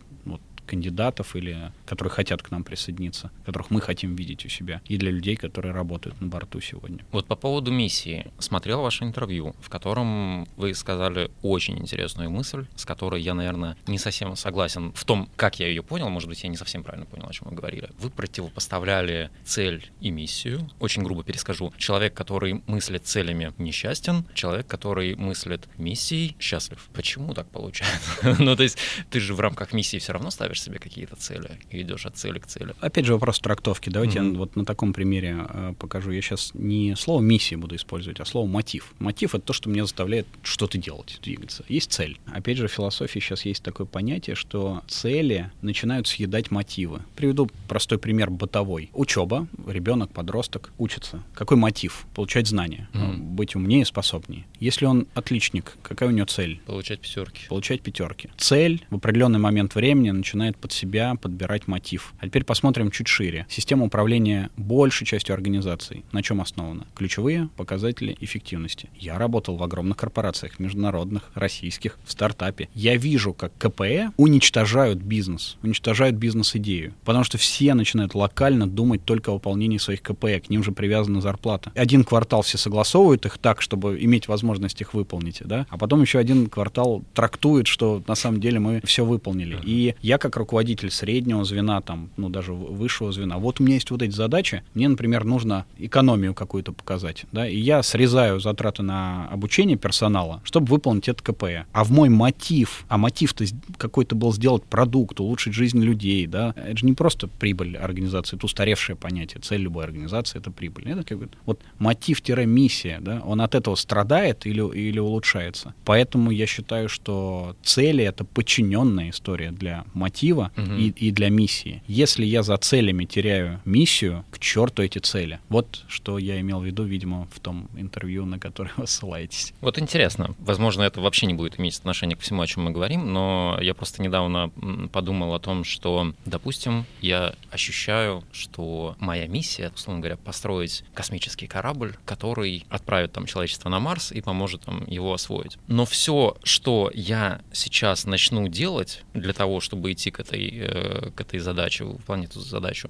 кандидатов или которые хотят к нам присоединиться, которых мы хотим видеть у себя, и для людей, которые работают на борту сегодня. Вот по поводу миссии. Смотрел ваше интервью, в котором вы сказали очень интересную мысль, с которой я, наверное, не совсем согласен в том, как я ее понял, может быть, я не совсем правильно понял, о чем вы говорили. Вы противопоставляли цель и миссию. Очень грубо перескажу. Человек, который мыслит целями, несчастен. Человек, который мыслит миссией, счастлив. Почему так получается? ну, то есть ты же в рамках миссии все равно ставишь ставишь себе какие-то цели и идешь от цели к цели. Опять же вопрос трактовки. Давайте mm-hmm. я вот на таком примере э, покажу. Я сейчас не слово миссия буду использовать, а слово мотив. Мотив это то, что меня заставляет что-то делать, двигаться. Есть цель. Опять же, в философии сейчас есть такое понятие, что цели начинают съедать мотивы. Приведу простой пример бытовой. Учеба, ребенок, подросток учится. Какой мотив? Получать знания, mm-hmm. быть умнее, способнее. Если он отличник, какая у него цель? Получать пятерки. Получать пятерки. Цель в определенный момент времени начинает начинает под себя подбирать мотив. А теперь посмотрим чуть шире. Система управления большей частью организаций. На чем основана? Ключевые показатели эффективности. Я работал в огромных корпорациях, международных, российских, в стартапе. Я вижу, как КПЭ уничтожают бизнес, уничтожают бизнес-идею. Потому что все начинают локально думать только о выполнении своих КПЭ. К ним же привязана зарплата. Один квартал все согласовывают их так, чтобы иметь возможность их выполнить, да? А потом еще один квартал трактует, что на самом деле мы все выполнили. И я как руководитель среднего звена, там, ну даже высшего звена, вот у меня есть вот эти задачи, мне, например, нужно экономию какую-то показать, да, и я срезаю затраты на обучение персонала, чтобы выполнить это КПЭ. А в мой мотив, а мотив-то какой-то был сделать продукт, улучшить жизнь людей, да, это же не просто прибыль организации, это устаревшее понятие, цель любой организации — это прибыль. Это как бы, вот мотив-миссия, да, он от этого страдает или, или улучшается. Поэтому я считаю, что цели — это подчиненная история для мотива угу. и, и для миссии. Если я за целями теряю миссию, к черту эти цели. Вот что я имел в виду, видимо, в том интервью, на которое вы ссылаетесь. Вот интересно. Возможно, это вообще не будет иметь отношения к всему, о чем мы говорим, но я просто недавно подумал о том, что, допустим, я ощущаю, что моя миссия, условно говоря, построить космический корабль, который отправит там человечество на Марс и поможет там его освоить. Но все, что я сейчас начну делать для того, чтобы идти к этой, э, к этой задаче, выполнять эту задачу,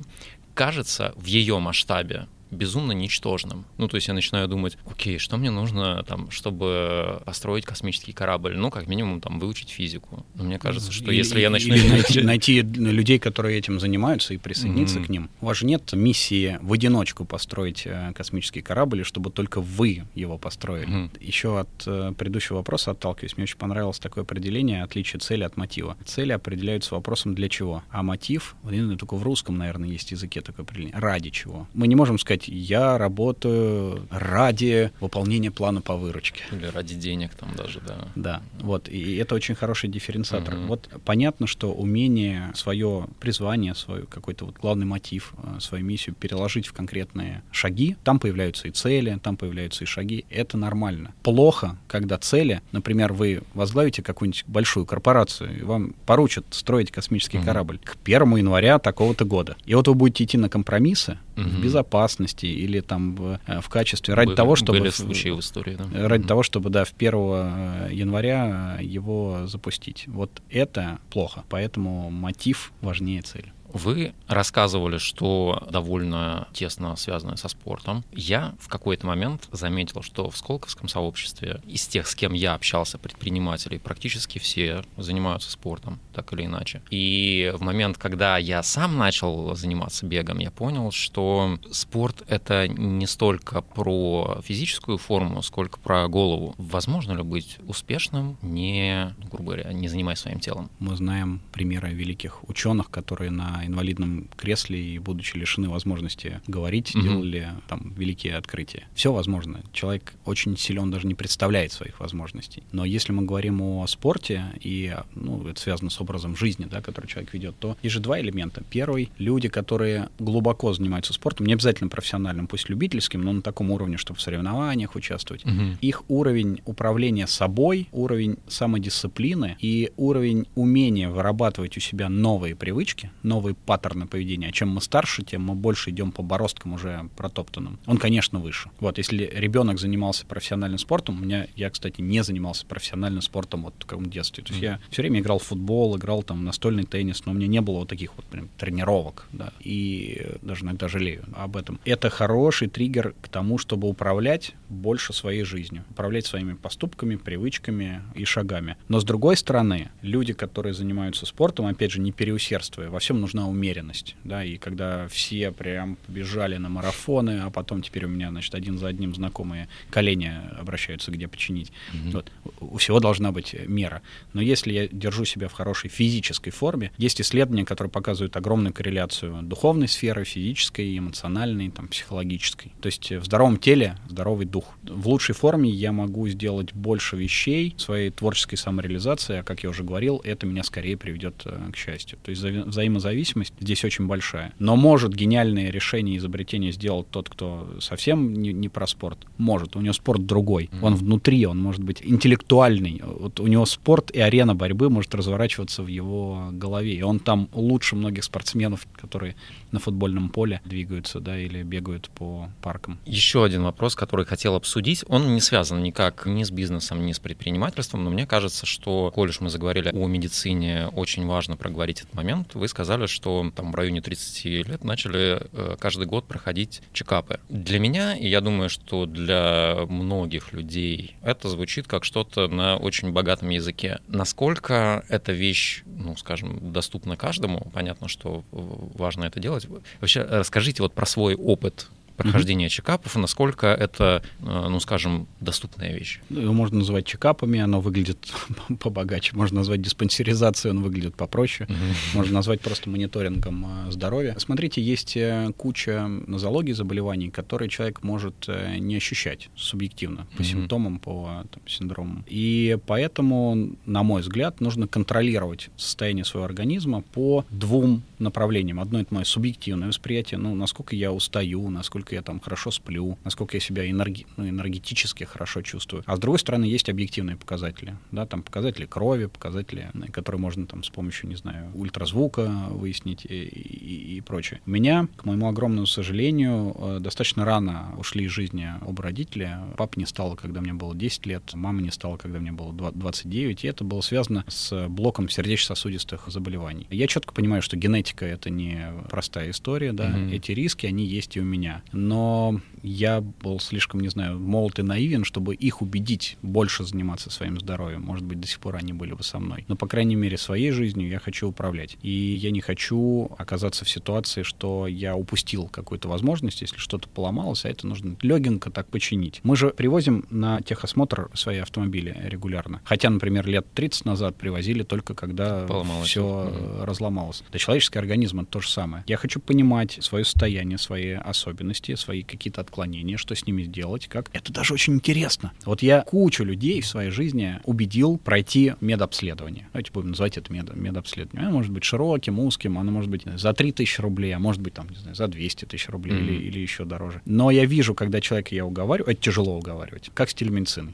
кажется в ее масштабе безумно ничтожным. Ну, то есть я начинаю думать, окей, что мне нужно, там, чтобы построить космический корабль? Ну, как минимум, там, выучить физику. Но мне кажется, что или, если я начну... Или найти, найти людей, которые этим занимаются, и присоединиться mm-hmm. к ним. У вас же нет миссии в одиночку построить э, космический корабль, чтобы только вы его построили. Mm-hmm. Еще от э, предыдущего вопроса отталкиваюсь. Мне очень понравилось такое определение, отличие цели от мотива. Цели определяются вопросом «для чего?», а мотив, только в русском, наверное, есть языке такое определение, «ради чего?». Мы не можем сказать сказать, я работаю ради выполнения плана по выручке. Или ради денег там даже, да. Да, вот, и это очень хороший дифференциатор. Угу. Вот понятно, что умение свое призвание, свой какой-то вот главный мотив, э, свою миссию переложить в конкретные шаги, там появляются и цели, там появляются и шаги, это нормально. Плохо, когда цели, например, вы возглавите какую-нибудь большую корпорацию, и вам поручат строить космический угу. корабль к 1 января такого-то года. И вот вы будете идти на компромиссы угу. в безопасности, или там в, э, в качестве ради Были, того, чтобы были случаи в истории, да? ради mm-hmm. того, чтобы да в 1 э, января его запустить. Вот это плохо, поэтому мотив важнее цели. Вы рассказывали, что довольно тесно связаны со спортом. Я в какой-то момент заметил, что в Сколковском сообществе из тех, с кем я общался, предпринимателей, практически все занимаются спортом, так или иначе. И в момент, когда я сам начал заниматься бегом, я понял, что спорт — это не столько про физическую форму, сколько про голову. Возможно ли быть успешным, не, грубо говоря, не занимаясь своим телом? Мы знаем примеры великих ученых, которые на инвалидном кресле и будучи лишены возможности говорить, угу. делали там великие открытия. Все возможно. Человек очень силен, даже не представляет своих возможностей. Но если мы говорим о спорте, и ну, это связано с образом жизни, да, который человек ведет, то есть же два элемента. Первый — люди, которые глубоко занимаются спортом, не обязательно профессиональным, пусть любительским, но на таком уровне, чтобы в соревнованиях участвовать. Угу. Их уровень управления собой, уровень самодисциплины и уровень умения вырабатывать у себя новые привычки, новые новые паттерны поведения. А чем мы старше, тем мы больше идем по бороздкам уже протоптанным. Он, конечно, выше. Вот, если ребенок занимался профессиональным спортом, у меня, я, кстати, не занимался профессиональным спортом вот в таком детстве. То есть mm-hmm. я все время играл в футбол, играл там настольный теннис, но у меня не было вот таких вот прям тренировок, да, и даже иногда жалею об этом. Это хороший триггер к тому, чтобы управлять больше своей жизнью, управлять своими поступками, привычками и шагами. Но с другой стороны, люди, которые занимаются спортом, опять же, не переусердствуя, во всем нужна умеренность, да, и когда все прям побежали на марафоны, а потом теперь у меня, значит, один за одним знакомые колени обращаются, где починить. Mm-hmm. Вот. У всего должна быть мера. Но если я держу себя в хорошей физической форме, есть исследования, которые показывают огромную корреляцию духовной сферы, физической, эмоциональной, там, психологической. То есть в здоровом теле здоровый дух. В лучшей форме я могу сделать больше вещей своей творческой самореализации, а, как я уже говорил, это меня скорее приведет э, к счастью. То есть вза- взаимозависимость зависимость здесь очень большая. Но может гениальные решения и изобретения сделать тот, кто совсем не, не про спорт? Может. У него спорт другой. Mm-hmm. Он внутри, он может быть интеллектуальный. Вот у него спорт и арена борьбы может разворачиваться в его голове. И он там лучше многих спортсменов, которые на футбольном поле двигаются, да, или бегают по паркам. Еще один вопрос, который хотел обсудить. Он не связан никак ни с бизнесом, ни с предпринимательством, но мне кажется, что, коль уж мы заговорили о медицине, очень важно проговорить этот момент. Вы сказали, что там в районе 30 лет начали э, каждый год проходить чекапы. Для меня, и я думаю, что для многих людей, это звучит как что-то на очень богатом языке. Насколько эта вещь, ну, скажем, доступна каждому, понятно, что важно это делать. Вообще, расскажите вот про свой опыт прохождения mm-hmm. чекапов, насколько это, э, ну, скажем, доступная вещь? Его можно называть чекапами, оно выглядит побогаче. Можно назвать диспансеризацией, он выглядит попроще. Mm-hmm. Можно назвать просто мониторингом э, здоровья. Смотрите, есть э, куча нозологий, заболеваний, которые человек может не ощущать субъективно по mm-hmm. симптомам, по там, синдромам. И поэтому, на мой взгляд, нужно контролировать состояние своего организма по двум направлениям. Одно — это мое субъективное восприятие, ну, насколько я устаю, насколько насколько я там хорошо сплю, насколько я себя энерги, ну, энергетически хорошо чувствую. А с другой стороны, есть объективные показатели, да, там показатели крови, показатели, которые можно там с помощью, не знаю, ультразвука выяснить и, и, и прочее. У меня, к моему огромному сожалению, э, достаточно рано ушли из жизни оба родителя. Папа не стало, когда мне было 10 лет, мама не стала, когда мне было 29, и это было связано с блоком сердечно-сосудистых заболеваний. Я четко понимаю, что генетика — это не простая история, да, mm-hmm. эти риски, они есть и у меня но я был слишком, не знаю, молод и наивен, чтобы их убедить больше заниматься своим здоровьем. Может быть, до сих пор они были бы со мной. Но, по крайней мере, своей жизнью я хочу управлять. И я не хочу оказаться в ситуации, что я упустил какую-то возможность, если что-то поломалось, а это нужно легенько так починить. Мы же привозим на техосмотр свои автомобили регулярно. Хотя, например, лет 30 назад привозили только когда поломалось. все mm-hmm. разломалось. Да человеческий организм — это то же самое. Я хочу понимать свое состояние, свои особенности, особенности, свои какие-то отклонения, что с ними сделать, как. Это даже очень интересно. Вот я кучу людей в своей жизни убедил пройти медобследование. Давайте будем называть это мед, медобследование. Оно может быть широким, узким, оно может быть за 3000 рублей, а может быть там, не знаю, за 200 тысяч рублей mm-hmm. или, или еще дороже. Но я вижу, когда человека я уговариваю, это тяжело уговаривать, как с телемедициной.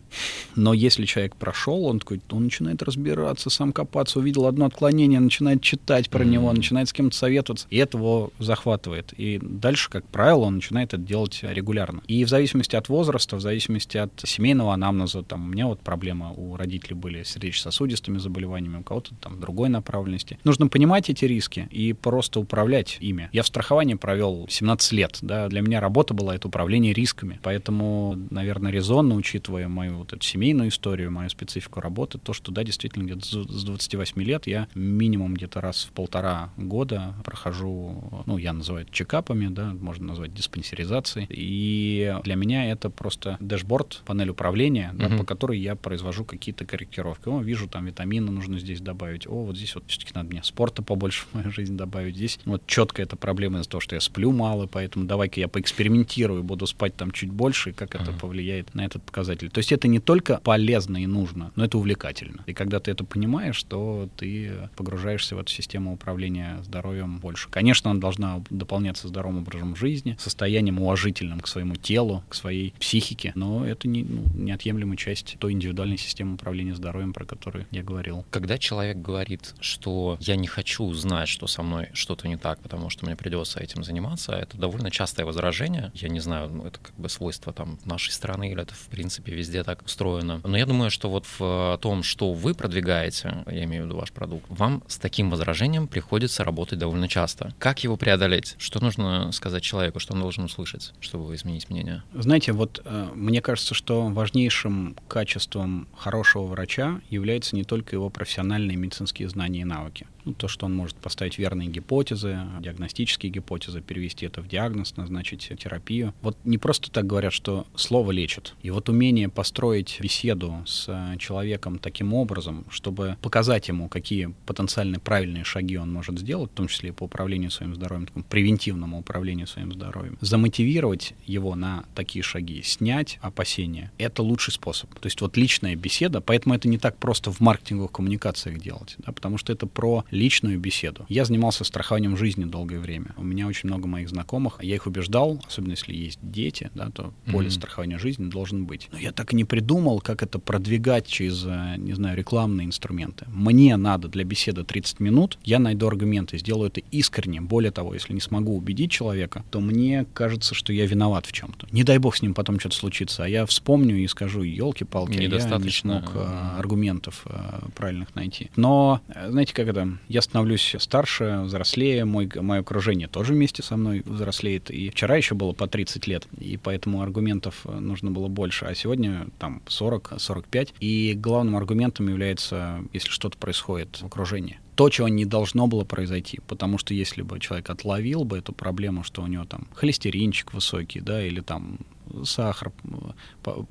Но если человек прошел, он такой, он начинает разбираться, сам копаться, увидел одно отклонение, начинает читать про mm-hmm. него, начинает с кем-то советоваться, и это его захватывает. И дальше, как правило, он начинает начинает это делать регулярно. И в зависимости от возраста, в зависимости от семейного анамнеза, там, у меня вот проблема у родителей были с сердечно-сосудистыми заболеваниями, у кого-то там другой направленности. Нужно понимать эти риски и просто управлять ими. Я в страховании провел 17 лет, да, для меня работа была это управление рисками, поэтому, наверное, резонно, учитывая мою вот эту семейную историю, мою специфику работы, то, что, да, действительно, где-то с 28 лет я минимум где-то раз в полтора года прохожу, ну, я называю это чекапами, да, можно назвать диспансером диспансеризации. И для меня это просто дэшборд, панель управления, да, по которой я произвожу какие-то корректировки. О, вижу, там витамины нужно здесь добавить. О, вот здесь вот все-таки надо мне спорта побольше в мою жизнь добавить. Здесь вот четко эта проблема из-за того, что я сплю мало, поэтому давай-ка я поэкспериментирую, буду спать там чуть больше, и как uh-huh. это повлияет на этот показатель. То есть это не только полезно и нужно, но это увлекательно. И когда ты это понимаешь, то ты погружаешься в эту систему управления здоровьем больше. Конечно, она должна дополняться здоровым образом жизни, состоянием состоянием уважительным к своему телу, к своей психике, но это не, ну, неотъемлемая часть той индивидуальной системы управления здоровьем, про которую я говорил. Когда человек говорит, что я не хочу знать, что со мной что-то не так, потому что мне придется этим заниматься, это довольно частое возражение. Я не знаю, ну, это как бы свойство там нашей страны или это в принципе везде так устроено. Но я думаю, что вот в том, что вы продвигаете, я имею в виду ваш продукт, вам с таким возражением приходится работать довольно часто. Как его преодолеть? Что нужно сказать человеку, что он должен услышать, чтобы изменить мнение? Знаете, вот э, мне кажется, что важнейшим качеством хорошего врача является не только его профессиональные медицинские знания и навыки ну, то, что он может поставить верные гипотезы, диагностические гипотезы, перевести это в диагноз, назначить терапию. Вот не просто так говорят, что слово лечит. И вот умение построить беседу с человеком таким образом, чтобы показать ему, какие потенциально правильные шаги он может сделать, в том числе и по управлению своим здоровьем, такому превентивному управлению своим здоровьем, замотивировать его на такие шаги, снять опасения, это лучший способ. То есть вот личная беседа, поэтому это не так просто в маркетинговых коммуникациях делать, да, потому что это про личную беседу. Я занимался страхованием жизни долгое время. У меня очень много моих знакомых. Я их убеждал, особенно если есть дети, да, то полис mm-hmm. страхования жизни должен быть. Но я так и не придумал, как это продвигать через, э, не знаю, рекламные инструменты. Мне надо для беседы 30 минут, я найду аргументы, сделаю это искренне. Более того, если не смогу убедить человека, то мне кажется, что я виноват в чем-то. Не дай бог с ним потом что-то случится, а я вспомню и скажу, елки-палки, я не смог э, аргументов э, правильных найти. Но, знаете, как это, я становлюсь старше, взрослее, мой, мое окружение тоже вместе со мной взрослеет, и вчера еще было по 30 лет, и поэтому аргументов э, нужно было больше, а сегодня там 40-45, и главным аргументом является, если что-то происходит в окружении то, чего не должно было произойти. Потому что если бы человек отловил бы эту проблему, что у него там холестеринчик высокий, да, или там сахар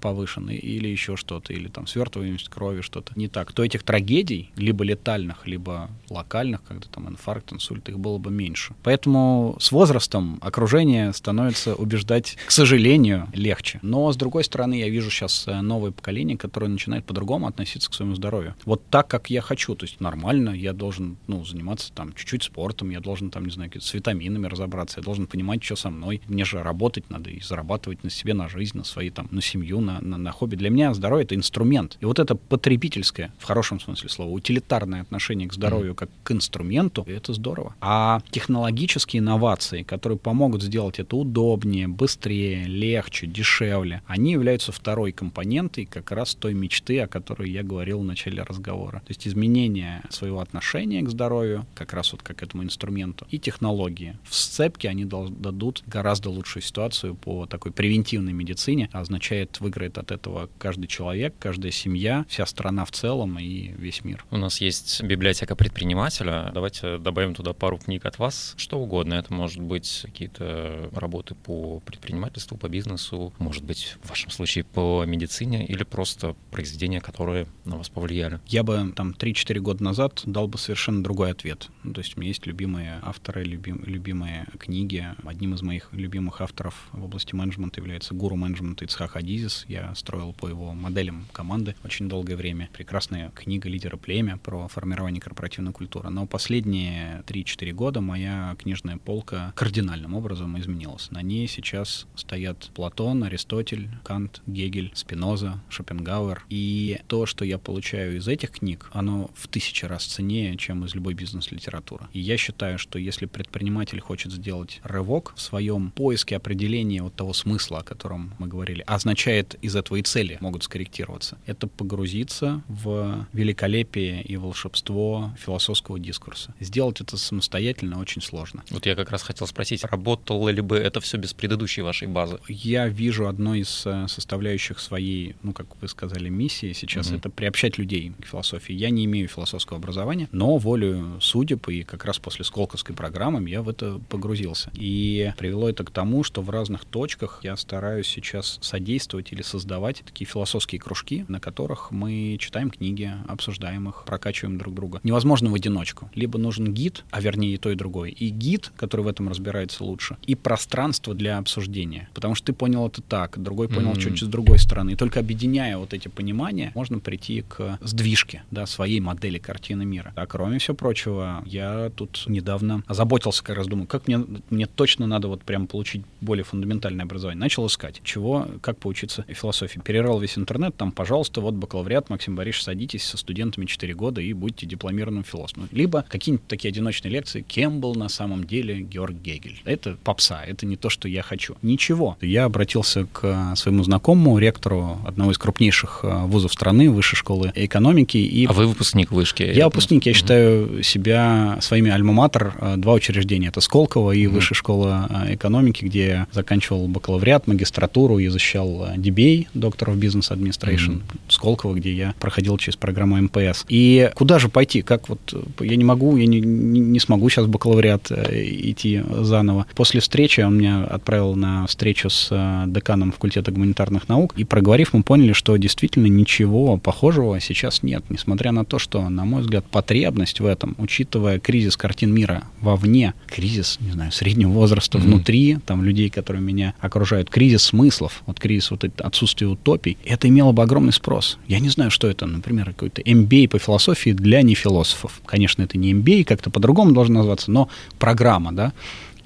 повышенный или еще что-то, или там свертываемость крови, что-то не так, то этих трагедий, либо летальных, либо локальных, когда там инфаркт, инсульт, их было бы меньше. Поэтому с возрастом окружение становится убеждать, к сожалению, легче. Но, с другой стороны, я вижу сейчас э, новое поколение, которое начинает по-другому относиться к своему здоровью. Вот так, как я хочу, то есть нормально, я должен, ну, заниматься там чуть-чуть спортом, я должен там, не знаю, с витаминами разобраться, я должен понимать, что со мной. Мне же работать надо и зарабатывать на себе, на жизнь, на свои там, на семью, на, на, на хобби. Для меня здоровье — это инструмент. И вот это потребительское, в хорошем смысле слова, утилитарное отношение к здоровью mm. как к инструменту, это здорово. А технологические инновации, которые помогут сделать это удобнее, быстрее, легче, дешевле, они являются второй компонентой как раз той мечты, о которой я говорил в начале разговора. То есть изменение своего отношения к здоровью, как раз вот как к этому инструменту, и технологии. В сцепке они дадут гораздо лучшую ситуацию по такой превентивной медицине, означает выиграет от этого каждый человек, каждая семья, вся страна в целом и весь мир. У нас есть библиотека предпринимателя. Давайте добавим туда пару книг от вас. Что угодно. Это может быть какие-то работы по предпринимательству, по бизнесу, может быть, в вашем случае по медицине или просто произведения, которые на вас повлияли. Я бы там 3-4 года назад дал бы совершенно другой ответ. Ну, то есть у меня есть любимые авторы, любим, любимые книги. Одним из моих любимых авторов в области менеджмента является гуру менеджмента Ицхак Адизис. Я строил по его моделям команды очень долгое время. Прекрасная книга «Лидера племя» про формирование корпоративной культуры. Но последние 3-4 года моя книжная полка кардинальным образом изменилась. На ней сейчас стоят Платон, Аристотель, Кант, Гегель, Спиноза, Шопенгауэр. И то, что я получаю из этих книг, оно в тысячи раз ценнее, чем из любой бизнес-литературы. И я считаю, что если предприниматель хочет сделать рывок в своем поиске определения вот того смысла, о котором мы говорили, означает из этого и цели могут скорректироваться. Это погрузиться в великолепие и волшебство философского дискурса. Сделать это самостоятельно очень сложно. Вот я как раз хотел спросить, работало ли бы это все без предыдущей вашей базы? Я вижу одной из э, составляющих своей, ну, как вы сказали, миссии сейчас, mm-hmm. это приобщать людей к философии. Я не имею философского образования, но волю судеб и как раз после Сколковской программы я в это погрузился. И привело это к тому, что в разных точках я стараюсь сейчас содействовать или создавать такие философские кружки, на которых мы читаем книги, обсуждаем их, прокачиваем друг друга. Невозможно в одиночку. Либо нужен гид, а вернее и то, и другое. И гид, который в этом разбирается лучше, и пространство для обсуждения. Потому что ты понял это так, другой понял mm-hmm. чуть-чуть с другой стороны. И только объединяя вот эти понимания, можно прийти к сдвижке, да, своей модели картины мира. А кроме всего прочего, я тут недавно озаботился, как раз думаю, как мне, мне точно надо вот прям получить более фундаментальное образование. Начал искать, чего, как поучиться философии. Перерал весь интернет, там, пожалуйста, вот бакалавриат, Максим Борисович, садитесь со студентами 4 года и будьте дипломированным философом. Либо какие-нибудь такие одиночные лекции, кем был на самом деле Георг Гегель. Это попса, это не то, что я хочу. Ничего. Я обратился к своему знакомому, ректору одного из крупнейших э, вузов страны, высшей школы экономики. И... А вы выпускник вышки? Я выпускник, я считаю себя своими альма-матер, э, два учреждения. Это Сколково и Высшая школа э, экономики, где я заканчивал бакалавриат, магистратуру и защищал DBA, доктор в бизнес администрейшн, mm-hmm. Сколково, где я проходил через программу МПС. И куда же пойти? Как вот я не могу, я не, не, не смогу сейчас в бакалавриат идти заново. После встречи он меня отправил на встречу с деканом факультета гуманитарных наук, и проговорив, мы поняли, что действительно ничего похожего сейчас нет, несмотря на то, что, на мой взгляд, потребность в этом, учитывая кризис картин мира вовне, кризис, не знаю, среднего возраста mm-hmm. внутри, там людей, которые меня окружают, кризис кризис смыслов, вот кризис вот это отсутствие утопий, это имело бы огромный спрос. Я не знаю, что это, например, какой-то MBA по философии для нефилософов. Конечно, это не MBA, как-то по-другому должно называться, но программа, да.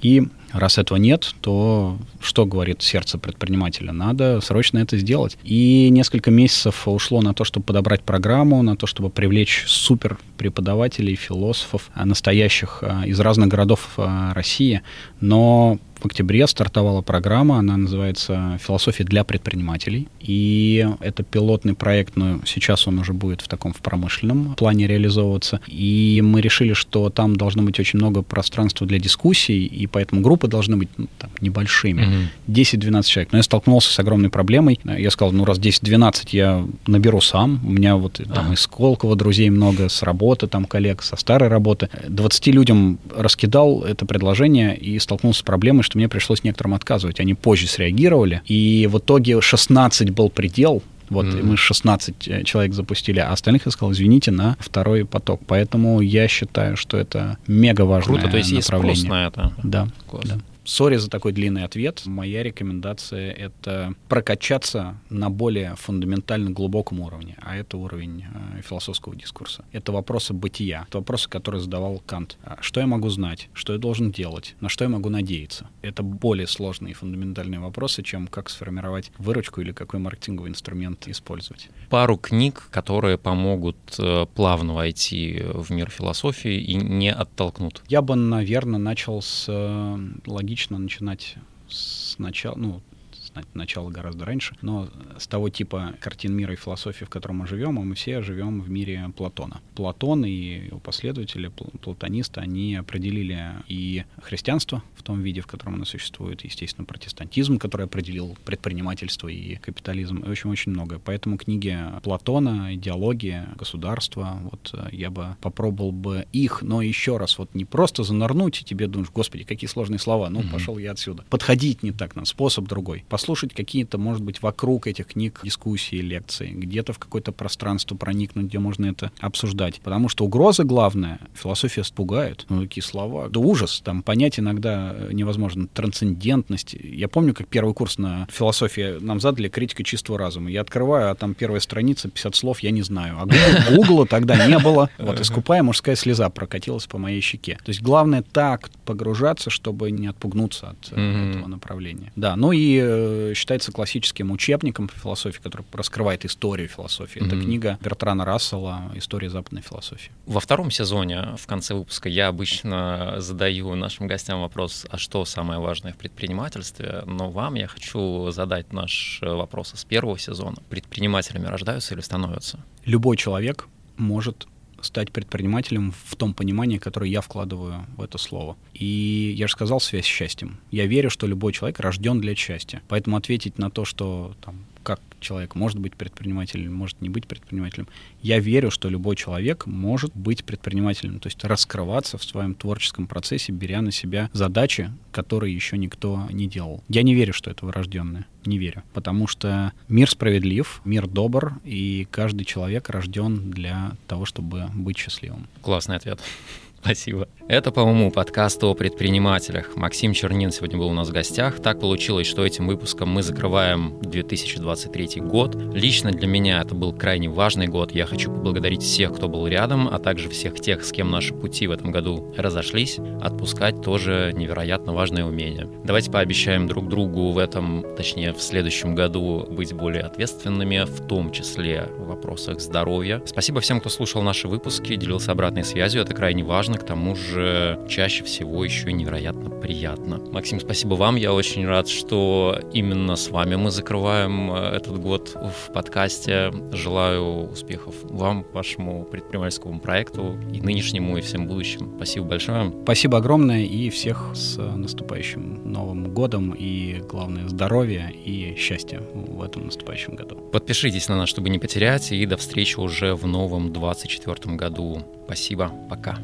И Раз этого нет, то что говорит сердце предпринимателя? Надо срочно это сделать. И несколько месяцев ушло на то, чтобы подобрать программу, на то, чтобы привлечь супер преподавателей, философов, а, настоящих а, из разных городов а, России. Но в октябре стартовала программа, она называется «Философия для предпринимателей». И это пилотный проект, но сейчас он уже будет в таком в промышленном плане реализовываться. И мы решили, что там должно быть очень много пространства для дискуссий, и поэтому группы должны быть ну, там, небольшими, mm-hmm. 10-12 человек. Но я столкнулся с огромной проблемой. Я сказал, ну раз 10-12 я наберу сам. У меня вот там из Сколково друзей много, с работы там коллег, со старой работы. 20 людям раскидал это предложение и столкнулся с проблемой, что мне пришлось некоторым отказывать. Они позже среагировали, и в итоге 16 был предел, вот, mm-hmm. мы 16 э, человек запустили, а остальных я сказал, извините, на второй поток. Поэтому я считаю, что это мега важное Круто, то есть направление. есть спрос на это. Да. Класс. да. Sorry за такой длинный ответ. Моя рекомендация — это прокачаться на более фундаментально глубоком уровне, а это уровень э, философского дискурса. Это вопросы бытия, это вопросы, которые задавал Кант. А что я могу знать? Что я должен делать? На что я могу надеяться? Это более сложные и фундаментальные вопросы, чем как сформировать выручку или какой маркетинговый инструмент использовать. Пару книг, которые помогут э, плавно войти в мир философии и не оттолкнут. Я бы, наверное, начал с э, логично начинать сначала, ну, начало гораздо раньше, но с того типа картин мира и философии, в котором мы живем, мы все живем в мире Платона. Платон и его последователи, платонисты, они определили и христианство в том виде, в котором оно существует, естественно, протестантизм, который определил предпринимательство и капитализм, и очень-очень многое. Поэтому книги Платона, идеология, государство, вот э, я бы попробовал бы их, но еще раз, вот не просто занырнуть, и тебе думаешь, господи, какие сложные слова, ну, mm-hmm. пошел я отсюда. Подходить не так, на способ другой послушать какие-то, может быть, вокруг этих книг дискуссии, лекции, где-то в какое-то пространство проникнуть, где можно это обсуждать. Потому что угроза главная, философия пугает. Ну, такие слова. Да ужас, там понять иногда невозможно. Трансцендентность. Я помню, как первый курс на философии нам задали критика чистого разума. Я открываю, а там первая страница, 50 слов, я не знаю. А Гугла тогда не было. Вот искупая мужская слеза прокатилась по моей щеке. То есть главное так погружаться, чтобы не отпугнуться от этого направления. Да, ну и э, считается классическим учебником по философии, который раскрывает историю философии. Mm-hmm. Это книга Бертрана Рассела «История западной философии». Во втором сезоне, в конце выпуска, я обычно задаю нашим гостям вопрос, а что самое важное в предпринимательстве? Но вам я хочу задать наш вопрос из первого сезона. Предпринимателями рождаются или становятся? Любой человек может стать предпринимателем в том понимании, которое я вкладываю в это слово. И я же сказал связь с счастьем. Я верю, что любой человек рожден для счастья. Поэтому ответить на то, что там, человек может быть предпринимателем, может не быть предпринимателем. Я верю, что любой человек может быть предпринимателем, то есть раскрываться в своем творческом процессе, беря на себя задачи, которые еще никто не делал. Я не верю, что это врожденное. Не верю. Потому что мир справедлив, мир добр, и каждый человек рожден для того, чтобы быть счастливым. Классный ответ. Спасибо. Это, по-моему, подкаст о предпринимателях. Максим Чернин сегодня был у нас в гостях. Так получилось, что этим выпуском мы закрываем 2023 год. Лично для меня это был крайне важный год. Я хочу поблагодарить всех, кто был рядом, а также всех тех, с кем наши пути в этом году разошлись. Отпускать тоже невероятно важное умение. Давайте пообещаем друг другу в этом, точнее, в следующем году быть более ответственными, в том числе в вопросах здоровья. Спасибо всем, кто слушал наши выпуски, делился обратной связью. Это крайне важно важно, к тому же чаще всего еще и невероятно приятно. Максим, спасибо вам. Я очень рад, что именно с вами мы закрываем э, этот год в подкасте. Желаю успехов вам, вашему предпринимательскому проекту и нынешнему, и всем будущим. Спасибо большое. Спасибо огромное и всех с наступающим Новым годом и, главное, здоровья и счастья в этом наступающем году. Подпишитесь на нас, чтобы не потерять, и до встречи уже в новом 24 году. Спасибо, пока.